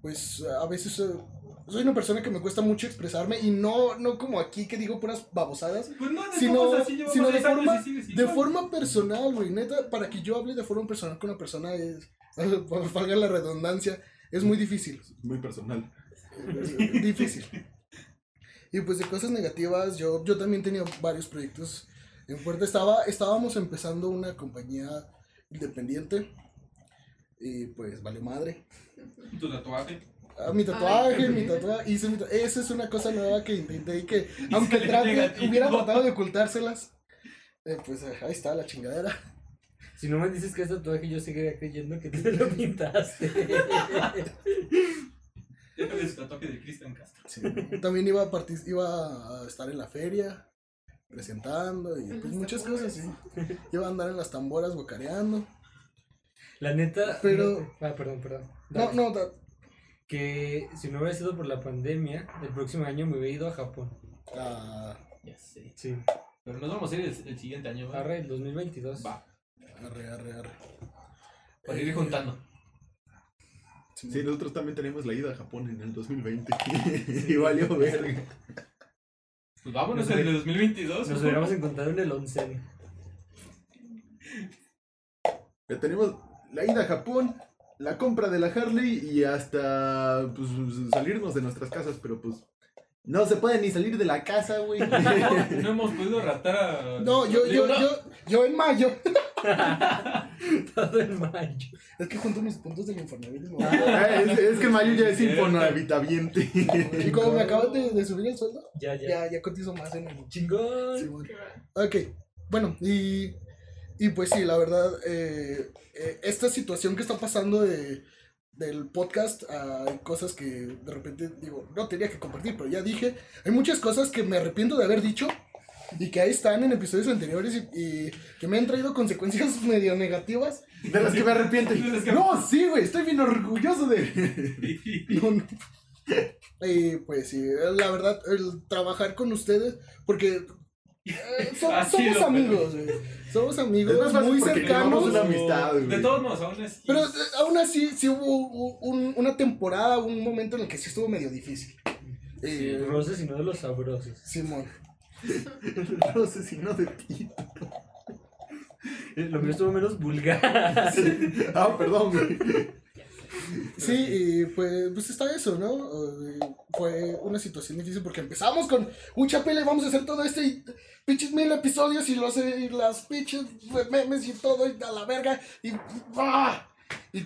pues, a veces eh, soy una persona que me cuesta mucho expresarme y no, no como aquí que digo puras babosadas, Pues no, de sino, así sino de 10 años forma, de forma personal, güey. Neta, para que yo hable de forma personal con una persona es, valga la redundancia, es muy difícil. Muy personal. Difícil. Y pues de cosas negativas, yo, yo también tenía varios proyectos en puerta. Estaba, estábamos empezando una compañía independiente y pues vale madre. Tu tatuaje. Ah, mi tatuaje, Ay. mi tatuaje, hice mi ta- Esa es una cosa nueva que intenté y que, aunque trate, hubiera tratado de ocultárselas, eh, pues eh, ahí está la chingadera. Si no me dices que es tatuaje, yo seguiría creyendo que te lo pintaste. Déjame su tatuaje de Cristian Castro. Sí. También iba a, iba a estar en la feria, presentando y pues muchas cosas, sí. Iba a andar en las tamboras bocareando. La neta. Pero- Ah, perdón, perdón. No, Dale. no, da- Que si no hubiera sido por la pandemia, el próximo año me hubiera ido a Japón. ah, Ya sé. Sí. Pero nos vamos a ir el, el siguiente año, ¿va? Arre, el 2022. Va. arre, arre, arre. Para ir juntando. Sí, Sí, nosotros también tenemos la ida a Japón en el 2020. y valió verga. Pues vámonos Nos en el 2022. Nos hubiéramos encontrado en el onsen. Ya tenemos la ida a Japón, la compra de la Harley y hasta pues, salirnos de nuestras casas, pero pues no se puede ni salir de la casa, güey. No hemos podido raptar a. No, yo, yo, yo, yo en mayo. Todo en mayo. Es que junto mis puntos del Infonavit. ¿no? Ah, es, es que Mayo ya es infonavitaviente. Y como me acaban de, de subir el sueldo, Ya, ya. ya, ya cotizo más en el Chingón. Sí, bueno. Ok, bueno, y, y pues sí, la verdad, eh, eh, esta situación que está pasando de, del podcast, hay cosas que de repente digo, no tenía que compartir, pero ya dije, hay muchas cosas que me arrepiento de haber dicho y que ahí están en episodios anteriores y, y que me han traído consecuencias medio negativas. De las que me arrepiento. Que- No, sí, güey, estoy bien orgulloso de. No, no. Y pues sí, la verdad, el trabajar con ustedes, porque eh, so- somos sido, amigos, güey. Somos amigos muy cercanos. llevamos una amistad, güey. De todos modos, aún es. Pero eh, aún así, sí hubo un- una temporada, un momento en el que sí estuvo medio difícil. Eh, Roces y no de los sabrosos. Simón. Sé si no de ti. Eh, Lo mío estuvo menos vulgar. Ah, perdón, güey. Sí, y pues, pues está eso, ¿no? Eh, fue una situación difícil porque empezamos con un chapele, vamos a hacer todo este y pinches mil episodios y, los, y las pinches memes y todo y a la verga y... ¡ah!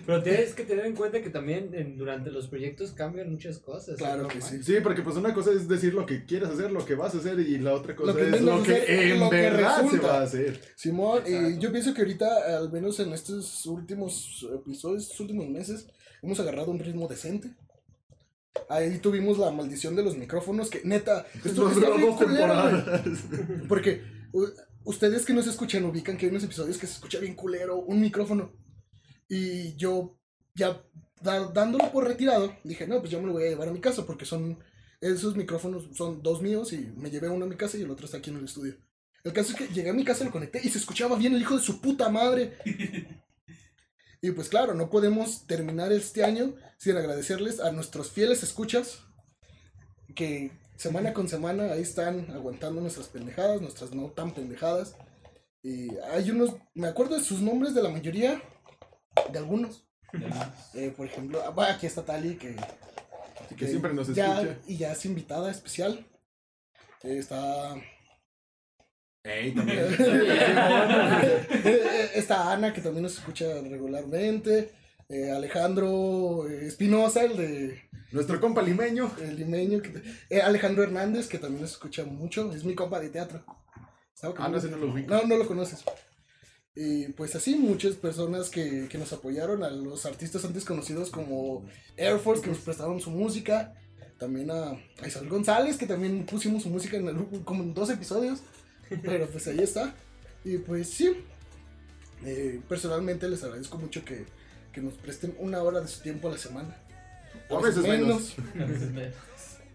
Pero tienes que tener en cuenta que también en- durante los proyectos cambian muchas cosas. Claro ¿no? que sí. Sí, porque pues una cosa es decir lo que quieres hacer, lo que vas a hacer, y la otra cosa Lo que es lo que hacer, en lo que verdad se resulta. va a hacer. Simón, y Exacto. yo pienso que ahorita, al menos en estos últimos episodios, estos últimos meses, hemos agarrado un ritmo decente. Ahí tuvimos la maldición de los micrófonos, que neta, esto güey. temporadas. Porque ustedes que nos escuchan ubican que hay unos episodios que se escucha bien culero, un micrófono. Y yo ya dándolo por retirado, dije, no, pues yo me lo voy a llevar a mi casa porque son esos micrófonos, son dos míos y me llevé uno a mi casa y el otro está aquí en el estudio. El caso es que llegué a mi casa, lo conecté y se escuchaba bien el hijo de su puta madre. Y pues claro, no podemos terminar este año sin agradecerles a nuestros fieles escuchas que semana con semana ahí están aguantando nuestras pendejadas, nuestras no tan pendejadas. Y hay unos, me acuerdo de sus nombres de la mayoría, de algunos. Eh, por ejemplo, ah, aquí está Tali, que, Que siempre nos ya, escucha. Y ya es invitada especial. Eh, está También. Eh, Está Ana, que también nos escucha regularmente. Eh, Alejandro eh, Espinosa, el de Nuestro compa limeño. el limeño. que- eh, Alejandro Hernández, que también nos escucha mucho. Es mi compa de teatro. Ah, no, no lo no, no lo conoces. Y pues así, muchas personas que, que nos apoyaron, a los artistas antes conocidos como Air Force, que nos prestaron su música. También a, a Isabel González, que también pusimos su música en el- como en dos episodios. Pero pues ahí está. Y pues sí, eh, personalmente les agradezco mucho que, que nos presten una hora de su tiempo a la semana. A veces menos. A veces me-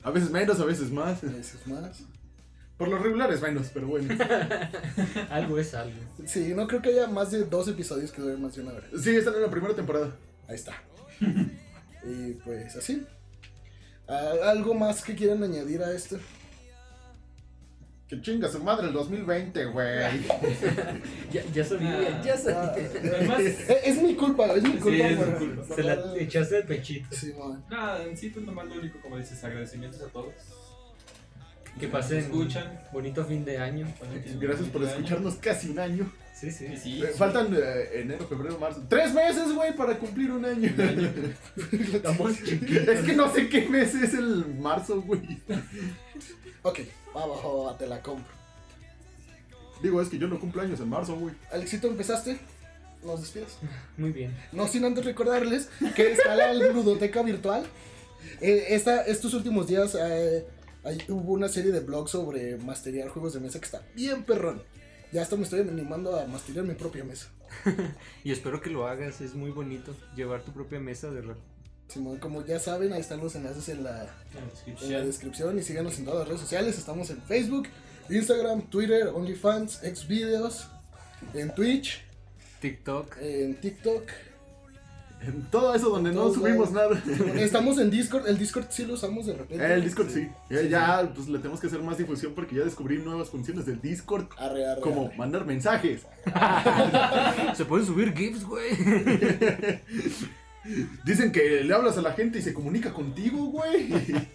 A veces menos, a veces más. a veces más. Por lo regular es menos, pero bueno. Algo es algo. Sí, no creo que haya más de dos episodios que duren más de una hora. Sí, están en la primera temporada. Ahí está. y pues así. ¿Algo más que quieran añadir a esto? Que chinga su madre el 2020, güey. Ya, ya sabía, Ah. ya Ah, sabía. Además, es, es mi culpa, es mi Sí, culpa. es tu por- culpa. Se la echaste de pechito. Sí, man. nada, en sí, pues nomás lo único, como dices, agradecimientos a todos. Que pasen escuchan. bonito fin de año. Gracias por escucharnos casi un año. Sí, sí. Sí, sí. Eh, Faltan eh, enero, febrero, marzo. Tres meses, güey, para cumplir un año. Estamos es que no sé qué mes es el marzo, güey. Ok, va abajo, va, te la compro. Digo, es que yo no cumplo años en marzo, güey. Alexito, ¿empezaste? ¿Nos despides? Muy bien. No sin antes recordarles que está la ludoteca virtual. Eh, esta, estos últimos días eh, hay- hubo una serie de blogs sobre masterear juegos de mesa que está bien perrón. Ya hasta me estoy animando a masterear mi propia mesa. Y espero que lo hagas, es muy bonito llevar tu propia mesa de rol. Simón, como ya saben, ahí están los enlaces en la, En la en la descripción. y síganos en todas las redes sociales. Estamos en Facebook, Instagram, Twitter, OnlyFans, Xvideos, en Twitch, TikTok. en TikTok. En todo eso donde no subimos nada. Estamos en Discord, el Discord sí lo usamos de repente. El Discord sí. Eh, ya, pues le tenemos que hacer más difusión porque ya descubrí nuevas funciones del Discord. Arre, arre, Como arre. mandar mensajes. Se pueden subir GIFs, güey. Dicen que le hablas a la gente y se comunica contigo, güey.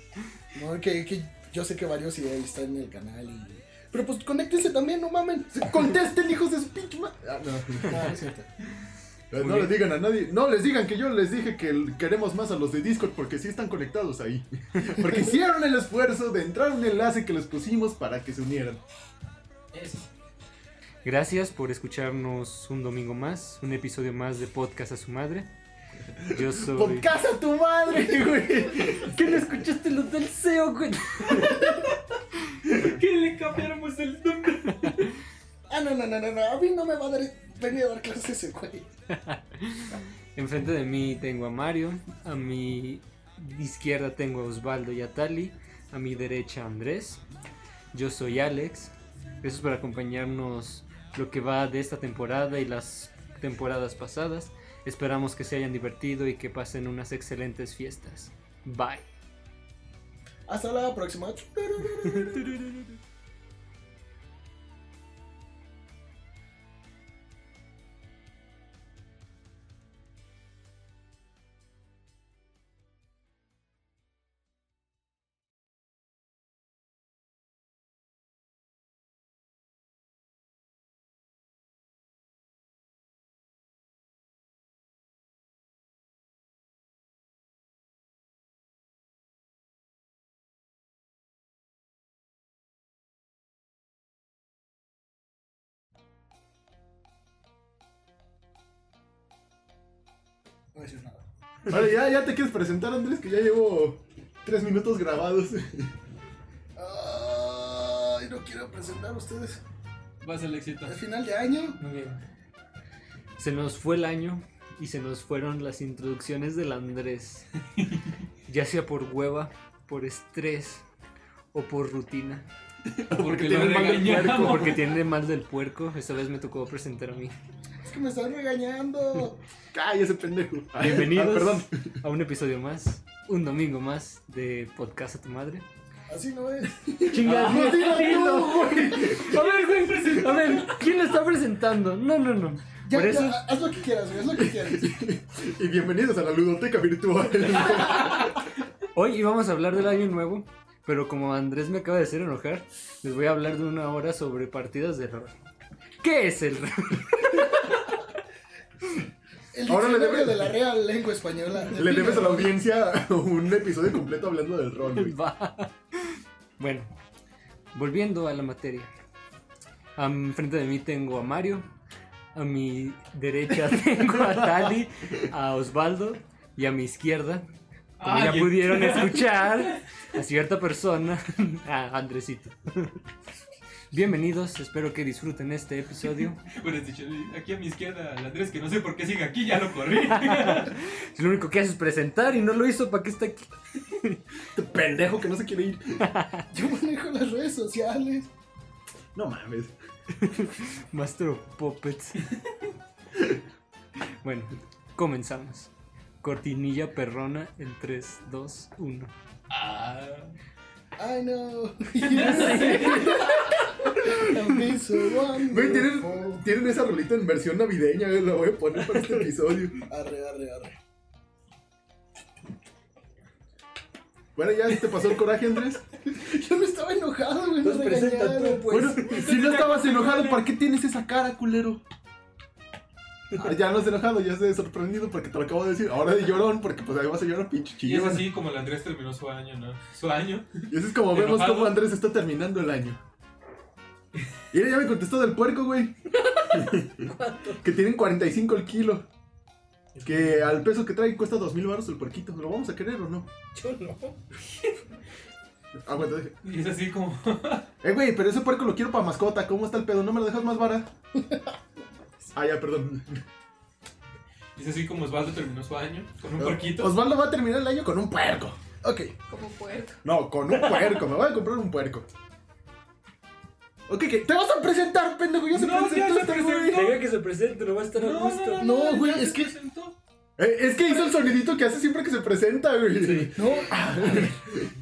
No, que, que yo sé que varios ahí están en el canal y... Pero pues conéctense también, no mamen. Contesten, hijos de su pinche ma- Ah, no, no, es cierto. Eh, Muy No bien. les digan a nadie, no les digan que yo les dije que queremos más a los de Discord porque sí están conectados ahí. Porque hicieron el esfuerzo de entrar a un enlace que les pusimos para que se unieran. Eso. Gracias por escucharnos un domingo más, un episodio más de Podcast a su madre. Yo soy. ¡Podcast a tu madre, güey! ¿Qué no escuchaste los del SEO, güey? ¿Qué le cambiáramos el nombre? Ah, no, no, no, no, no. A mí no me va a dar, venir a dar clases ese güey. Enfrente de mí tengo a Mario, a mi izquierda tengo a Osvaldo y a Tali, a mi derecha a Andrés. Yo soy Alex. Gracias por acompañarnos lo que va de esta temporada y las temporadas pasadas. Esperamos que se hayan divertido y que pasen unas excelentes fiestas. Bye. Hasta la próxima. Vale, ya, ya te quieres presentar, Andrés, que ya llevo tres minutos grabados. Ay, no quiero presentar a ustedes. Vas al éxito. Al final de año. Muy bien. Se nos fue el año y se nos fueron las introducciones del Andrés. ya sea por hueva, por estrés o por rutina. Porque tiene lo mal del puerco, porque tiene mal del puerco. Esta vez me tocó presentar a mí. Es que me están regañando. Cállese, pendejo. Ah, Bienvenidos perdón. a un episodio más, un domingo más de Podcast a tu madre. Así no es. Chinga, No, dilo dilo. tú, güey. A ver, güey, a ver, ¿quién lo está presentando? No, no, no. Ya, Por eso, ya, haz lo que quieras, güey, haz lo que quieras. Y bienvenidos a la ludoteca virtual. hoy íbamos a hablar del año nuevo, pero como Andrés me acaba de hacer enojar, les voy a hablar de una hora sobre partidas de rol. ¿Qué es el rol? El Ahora le diccionario debe- de la real lengua española. Le debes a la audiencia un episodio completo hablando del rol, güey. Bueno, volviendo a la materia. Am, Enfrente de mí tengo a Mario, A mi derecha tengo a Tali, a Osvaldo y a mi izquierda, como ya pudieron escuchar, a cierta persona, a Andresito. Bienvenidos, espero que disfruten este episodio. Bueno, dicho, aquí a mi izquierda, el Andrés, que no sé por qué sigue aquí, ya lo corrí. Lo único que hace es presentar y no lo hizo, ¿para qué está aquí? Este pendejo que no se quiere ir. Yo manejo las redes sociales. No mames. Master of Puppets. bueno, comenzamos. Cortinilla perrona en 3, 2, 1. Ah, I know. ¿tienen, tienen esa rolita en versión navideña, la voy a poner para este episodio. Arre, arre, arre. Bueno, ya te pasó el coraje, Andrés. Yo no estaba enojado, güey. Presenta tú, pues. Bueno, si no estabas enojado, ¿para qué tienes esa cara, culero? Ah, ya no has enojado, ya estoy sorprendido porque te lo acabo de decir. Ahora de llorón, porque pues además se llora pinche y es chillón. así como el Andrés terminó su año, ¿no? Su año. Y así es como vemos cómo Andrés está terminando el año. Y ella ya me contestó del puerco, güey. que tienen 45 el kilo. Que al peso que trae cuesta 2000 baros el puerquito. ¿Lo vamos a querer o no? Yo no. Aguanta, deja. Y es así como. Eh, güey, pero ese puerco lo quiero para mascota. ¿Cómo está el pedo? ¿No me lo dejas más vara? Ah, ya, perdón. Es así como Osvaldo terminó su año. Con un porquito. Osvaldo va a terminar el año con un puerco. Ok. Como puerco. No, con un puerco. Me voy a comprar un puerco. Ok, ¿qué? ¿Te vas a presentar, pendejo? Ya se No, ya presentó se este presentó. güey. Deja que se presente, no va a estar a gusto. No, güey, ya es se que- presentó. Eh, es que hizo el sonidito que hace siempre que se presenta, güey. No,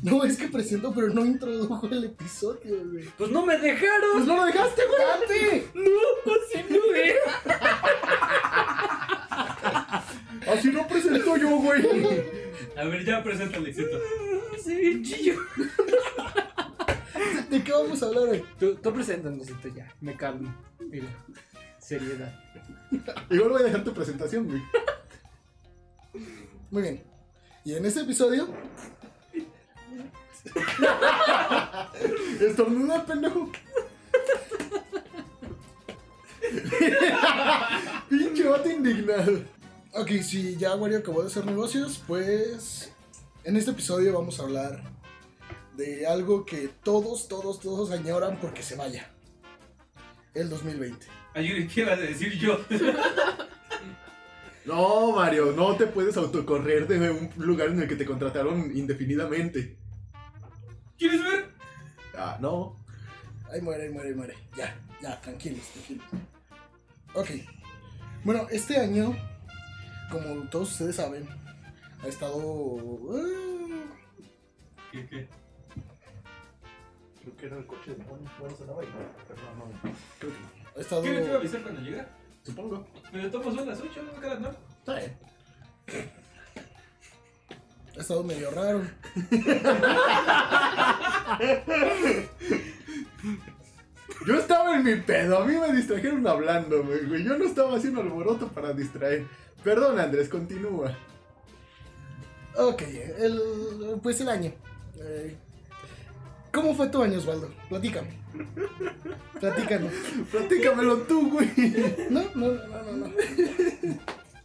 no, es que presento, pero no introdujo el episodio, güey. Pues no me dejaron. Pues no lo dejaste, güey. ¡Date! No, así no es. Así no presentó yo, güey. A ver, ya presenta el éxito. Se ve chillo. ¿De qué vamos a hablar hoy? Tú, tú presenta, Andresito, ya. Me calmo. Mira, seriedad. Igual voy a dejar tu presentación, güey. Muy bien. Y en este episodio, Estornuda, pendejo. Pinche vato indignado. ok, si ya Wario acabó de hacer negocios, pues en este episodio vamos a hablar de algo que todos, todos, todos añoran porque se vaya. El 2020. Ayuri, ¿qué ibas a decir yo? No, Mario, no te puedes autocorrer de un lugar en el que te contrataron indefinidamente. ¿Quieres ver? Ah, no. Ahí muere, ahí muere, ahí muere. Ya, ya, tranquilos, tranquilos. Ok. Bueno, este año, como todos ustedes saben, ha estado... ah, ¿Qué, qué? Creo que era el coche de. Bueno, sonaba y pero no, no. Creo que no. ha estado... ¿Qué le te iba a avisar cuando llega? Supongo. Pero tomas son las 8, no quedas, ¿no? Está bien. Ha estado medio raro. Yo estaba en mi pedo, a mí me distrajeron hablando, güey. Yo no estaba haciendo alboroto para distraer. Perdón, Andrés, continúa. Ok, el, pues el año. Eh, ¿Cómo fue tu año, Osvaldo? Platícame. Platícanos. Platícamelo tú, güey. No, no, no, no, no. no.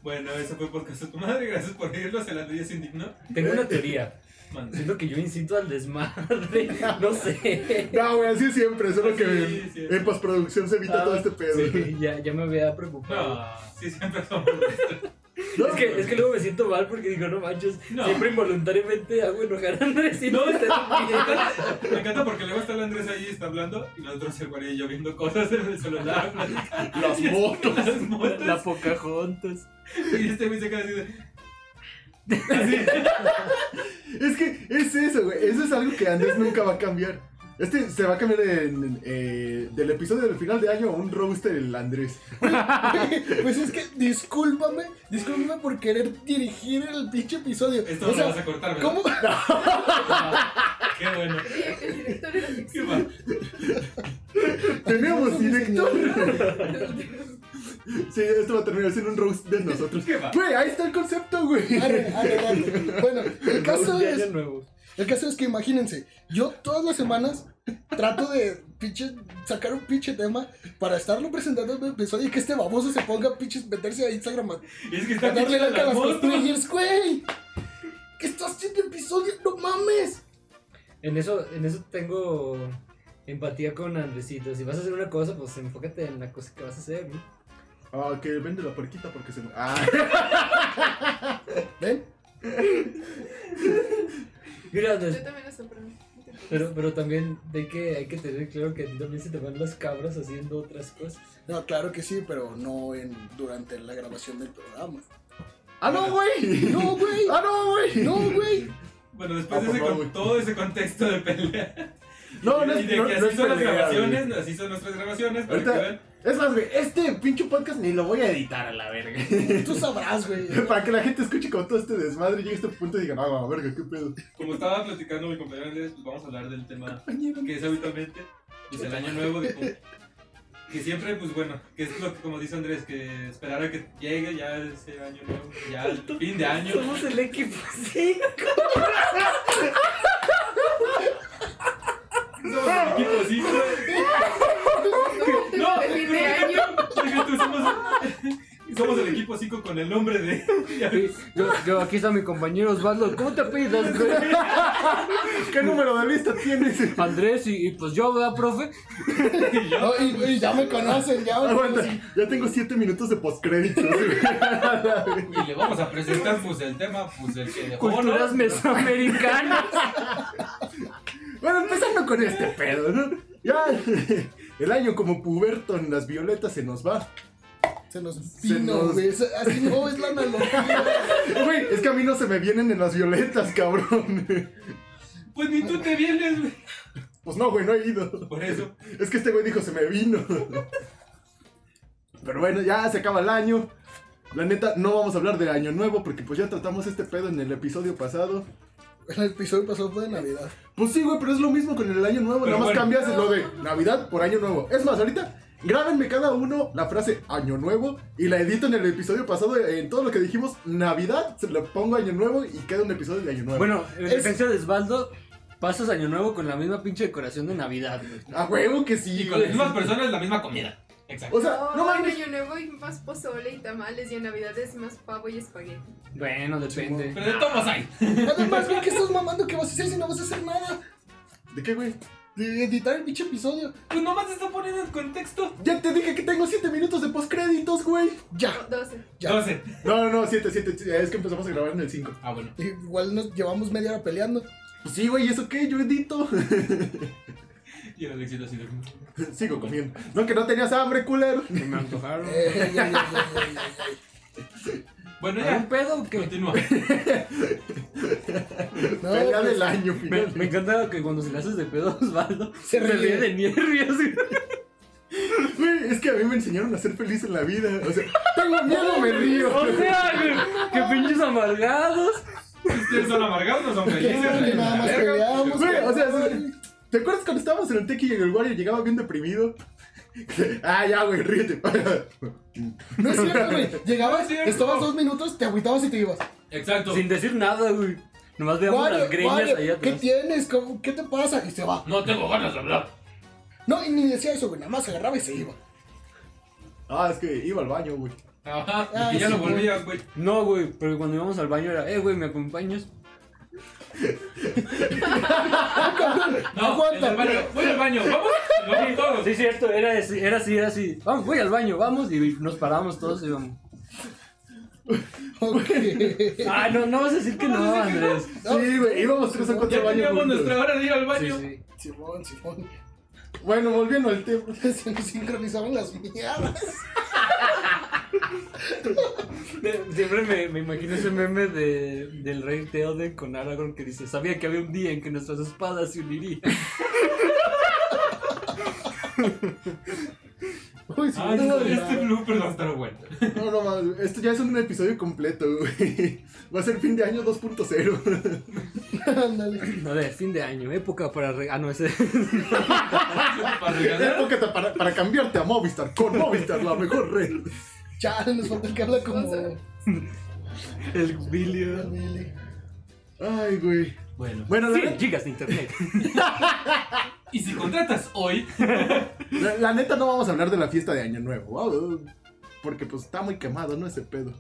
Bueno, eso fue podcast de tu madre. Gracias por irlo. Se la ya se indignó. Tengo una teoría. Manda. Siento que yo incito al desmadre. No sé. No, güey, así siempre, solo que Sí, sí. en postproducción se evita Ah, todo este pedo. sí, ya, ya me había preocupado. No, sí, siempre somos. No, Es que, es que luego me siento mal porque digo, no manches, No. siempre involuntariamente hago enojar a Andrés y No, me encanta, me encanta porque luego está el Andrés ahí está hablando y nosotros el güey y yo viendo cosas en el celular. Las motos. Las motos. La Pocahontas. Y este güey se queda así de. Así. Es que es eso, güey. Eso es algo que Andrés nunca va a cambiar. Este se va a cambiar en, eh, del episodio del final de año a un roaster el Andrés. Pues es que discúlpame, discúlpame por querer dirigir el pinche episodio. Esto O no lo sea, vas a cortar, ¿verdad? ¿cómo? Qué bueno. El director era Qué va. Tenemos director. Sí, esto va a terminar siendo un roast de nosotros. ¿Qué va? Güey, ahí está el concepto, güey. Arre, arre, arre. Bueno, el caso es. El caso es que imagínense, yo todas las semanas trato de pinche, sacar un pinche tema para estarlo presentando en el episodio y que este baboso se ponga a pinches meterse a Instagram a, Y es que a está darle pinche like a la las cosplayers, güey. ¿Qué estás haciendo episodio? No mames. En eso, en eso tengo empatía con Andresito. Si vas a hacer una cosa, pues enfócate en la cosa que vas a hacer, ¿no? Ah, que vende la puerquita porque se. Ah, ¿Ven? Mira, Yo también lo sorprendo. pero, pero también hay que, hay que tener claro que a ti también se te van las cabras haciendo otras cosas. No, claro que sí, pero no en, durante la grabación del programa. ¡Ah, no, güey! No, güey. ¡Ah, no, güey! No, güey. Bueno, después Ah, de ese con- todo ese contexto de pelea. No, no y es de no- que no así son las grabaciones, así son nuestras grabaciones, para Ahorita- que vean. Es más, güey, este pinche podcast ni lo voy a editar a la verga. Tú sabrás, güey. Para que la gente escuche con todo este desmadre y llegue a este punto y digan, ah, verga, qué pedo. Como estaba platicando mi compañero Andrés, pues vamos a hablar del tema que es habitualmente, pues el año nuevo, de que siempre, pues bueno, que es lo que como dice Andrés, que esperar a que llegue ya ese año nuevo, ya el fin de año. Somos el equipo, sí. Somos el equipo 5. De fin de año. Somos, somos el equipo 5 con el nombre de. Sí, yo, yo, aquí está mi compañero Osvaldo. ¿Cómo te pidas, güey? ¿Qué número de lista tienes? Andrés y, y pues yo, ¿verdad, profe? Y yo, y, y ya me conocen, ya me Aguanta, conocen. ya tengo 7 minutos de postcréditos. y le vamos a presentar pues el tema, pues el que dejó, ¿no? Culturas mesoamericanas. bueno, empezando con este pedo, ¿no? Ya, el año como puberto en las violetas se nos va. Se nos vino, güey. Así no es la analogía. Güey, es que a mí no se me vienen en las violetas, cabrón. Pues ni tú te vienes, güey. Pues no, güey, no he ido. Por eso. Es que este güey dijo se me vino. Pero bueno, ya se acaba el año. La neta, no vamos a hablar de año nuevo porque pues ya tratamos este pedo en el episodio pasado. El episodio pasado fue de Navidad. Pues sí, güey, pero es lo mismo con el año nuevo. Pero Nada más bueno. cambias lo de Navidad por año nuevo. Es más, ahorita grábenme cada uno la frase año nuevo y la edito en el episodio pasado. En todo lo que dijimos Navidad, se lo pongo año nuevo y queda un episodio de año nuevo. Bueno, en Es- defensa de Osvaldo, pasas año nuevo con la misma pinche decoración de Navidad, güey. a huevo que sí, Y con las mismas personas la misma comida. Exacto. O sea, no No, en mames. año nuevo hay más pozole y tamales y en navidad es más pavo y espagueti. Bueno, depende. Pero de todos hay. Además, güey, ¿qué estás mamando? ¿Qué vas a hacer si no vas a hacer nada? ¿De qué, güey? De editar el pinche episodio. Pues nomás te está poniendo en contexto. Ya te dije que tengo 7 minutos de postcréditos, güey. Ya. 12. Ya. 12. No, no, no, 7, 7. Es que empezamos a grabar en el 5. Ah, bueno. Igual nos llevamos media hora peleando. Pues sí, güey, ¿y eso qué? Yo edito. Y el éxito así de. Sigo comiendo. No, que no tenías hambre, culero. Se me antojaron. Eh, ya, ya, ya, ya, ya, Bueno, ¿Algún ya. pedo o qué? Continúa. No, Pelea pues, del año, Me, final. me encanta que cuando se le haces de pedo a Osvaldo, Se ríe. de nervios. güey. Es que a mí me enseñaron a ser feliz en la vida. O sea, tengo miedo, me río. O sea, güey, qué pinches amargados. Ustedes son amargados, no son que felices. nada más peleamos. Güey, o sea. ¿Te acuerdas cuando estábamos en el Tequi y el Wario llegaba bien deprimido? Ah, ya, güey, ríete. No es cierto, güey. Llegabas, No es cierto. estabas dos minutos, te agüitabas y te ibas. Exacto. Sin decir nada, güey. Nomás veamos Wario, las greñas Wario, ahí ¿qué atrás. tienes? ¿Cómo- ¿Qué te pasa? Y se va. No tengo ganas de hablar. No, y ni decía eso, güey. Nada más se agarraba y se iba. Ah, es que iba al baño, güey. Ajá. Ah, y ya sí, lo güey. volvías, güey. No, güey, pero cuando íbamos al baño era, eh, güey, ¿me acompañas? No, Aguanta. baño. Voy al baño. Vamos. Vamos todos. Sí, cierto, era así, era así, era así. Vamos, voy al baño, vamos, y nos paramos todos y íbamos. Ok. Ah, no, no vas a decir que No a que Andrés. Sí, güey, íbamos tres o cuatro Ya baños teníamos juntos. nuestra hora de ir al Sí, baño. sí. Simón, Simón. Bueno, volviendo al tema. Se nos sincronizaban las mierdas. Siempre me, me imagino ese meme de, del rey Theoden con Aragorn que dice, sabía que había un día en que nuestras espadas se unirían. Uy, sí, Ay, no, este, no, este blooper va a estar bueno. No, no mames, esto ya es un episodio completo, güey. Va a ser fin de año 2.0. Ándale. A ver, fin de año, época para... re- Ah, no, ese... Para. Época para, para cambiarte a Movistar. Con Movistar, la mejor red. Chale, nos falta el que habla como. El Billy. Billy. Ay, güey. Bueno. Bueno, la 100 neta- gigas de internet. Y si contratas hoy, La, la neta no vamos a hablar de la fiesta de Año Nuevo. wow, Porque pues está muy quemado, ¿no? Ese pedo.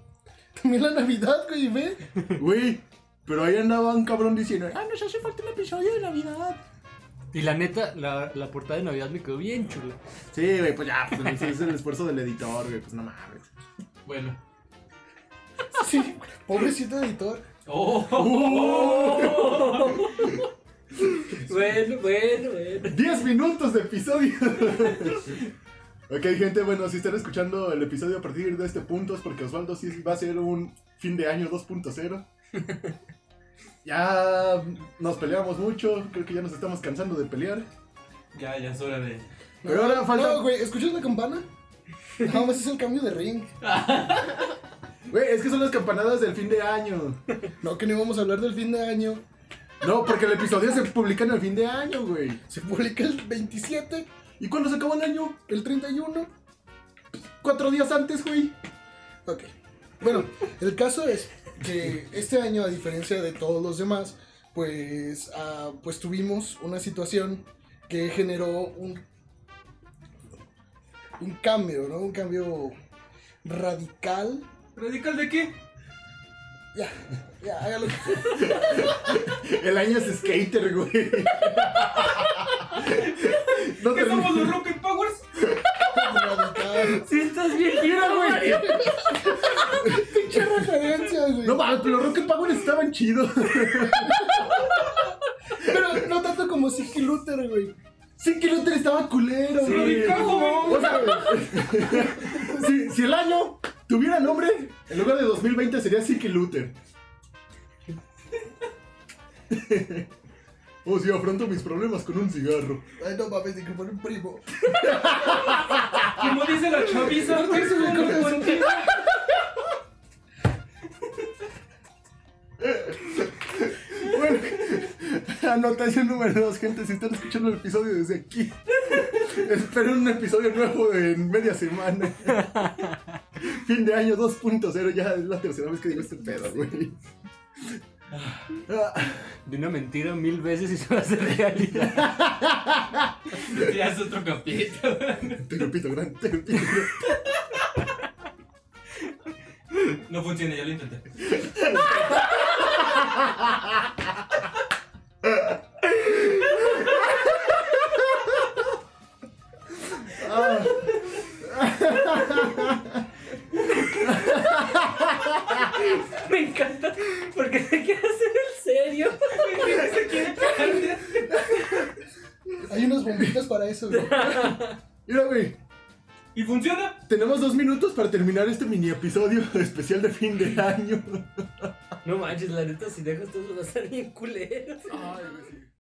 También la Navidad, güey, ve. Güey, pero ahí andaba un cabrón diciendo, ah, nos hace falta un episodio de Navidad. Y la neta, la, la portada de Navidad me quedó bien chula. Sí, güey, pues ya, pues es el esfuerzo del editor, güey, pues no mames. bueno. Sí, pobrecito editor. Oh, Bueno, bueno, bueno. 10 minutos de episodio. ok, gente, bueno, si están escuchando el episodio a partir de este punto es porque Osvaldo sí va a ser un fin de año 2.0. ya nos peleamos mucho, creo que ya nos estamos cansando de pelear. ya, ya es hora de. Pero ahora falta- No, güey, ¿escuchas la campana? Nada más es el cambio de ring. Güey, es que son las campanadas del fin de año. No, que no íbamos a hablar del fin de año. No, porque el episodio se publica en el fin de año, güey. Se publica el 27, ¿Y cuándo se acabó el año? el 31. Cuatro días antes, güey. Ok. Bueno, el caso es que este año, a diferencia de todos los demás, pues, ah, pues tuvimos una situación que generó un, un cambio, ¿no? Un cambio radical. ¿Radical de qué? Ya, ya, hágalo. El año es skater, güey. No ¿Qué te somos los Rocket Powers? radical. Si estás bien, Mira, güey. Pinche referencia, güey. No mames, pero los Rocket Power estaban chidos. Pero no tanto como Siki Luther, güey. Sí, que Luther estaba culero, Sí, güey. cago, O sea, si, si el año tuviera nombre, en lugar de 2020 sería Siki Luther. O si afronto mis problemas con un cigarro. Ay, no mames, ni que fuera un primo. Como dice la chaviza, ¿Por qué se me Bueno, anotación número 2, gente. Si están escuchando el episodio desde aquí, esperen un episodio nuevo en media semana. Fin de año 2.0, ya es la tercera vez que digo este pedo, güey. Ah, De una mentira mil veces y se va a hacer realidad. Ya es otro capítulo. Te repito, gran, te repito. gran. No funciona, ya lo intenté. Ah, Me encanta porque se quiere hacer el serio. Hay unas bombitas para eso, güey. mira, güey. ¿Y funciona? Tenemos dos minutos para terminar este mini episodio especial de fin de año. No manches, la neta, si dejas todo va a estar bien culero. Ay.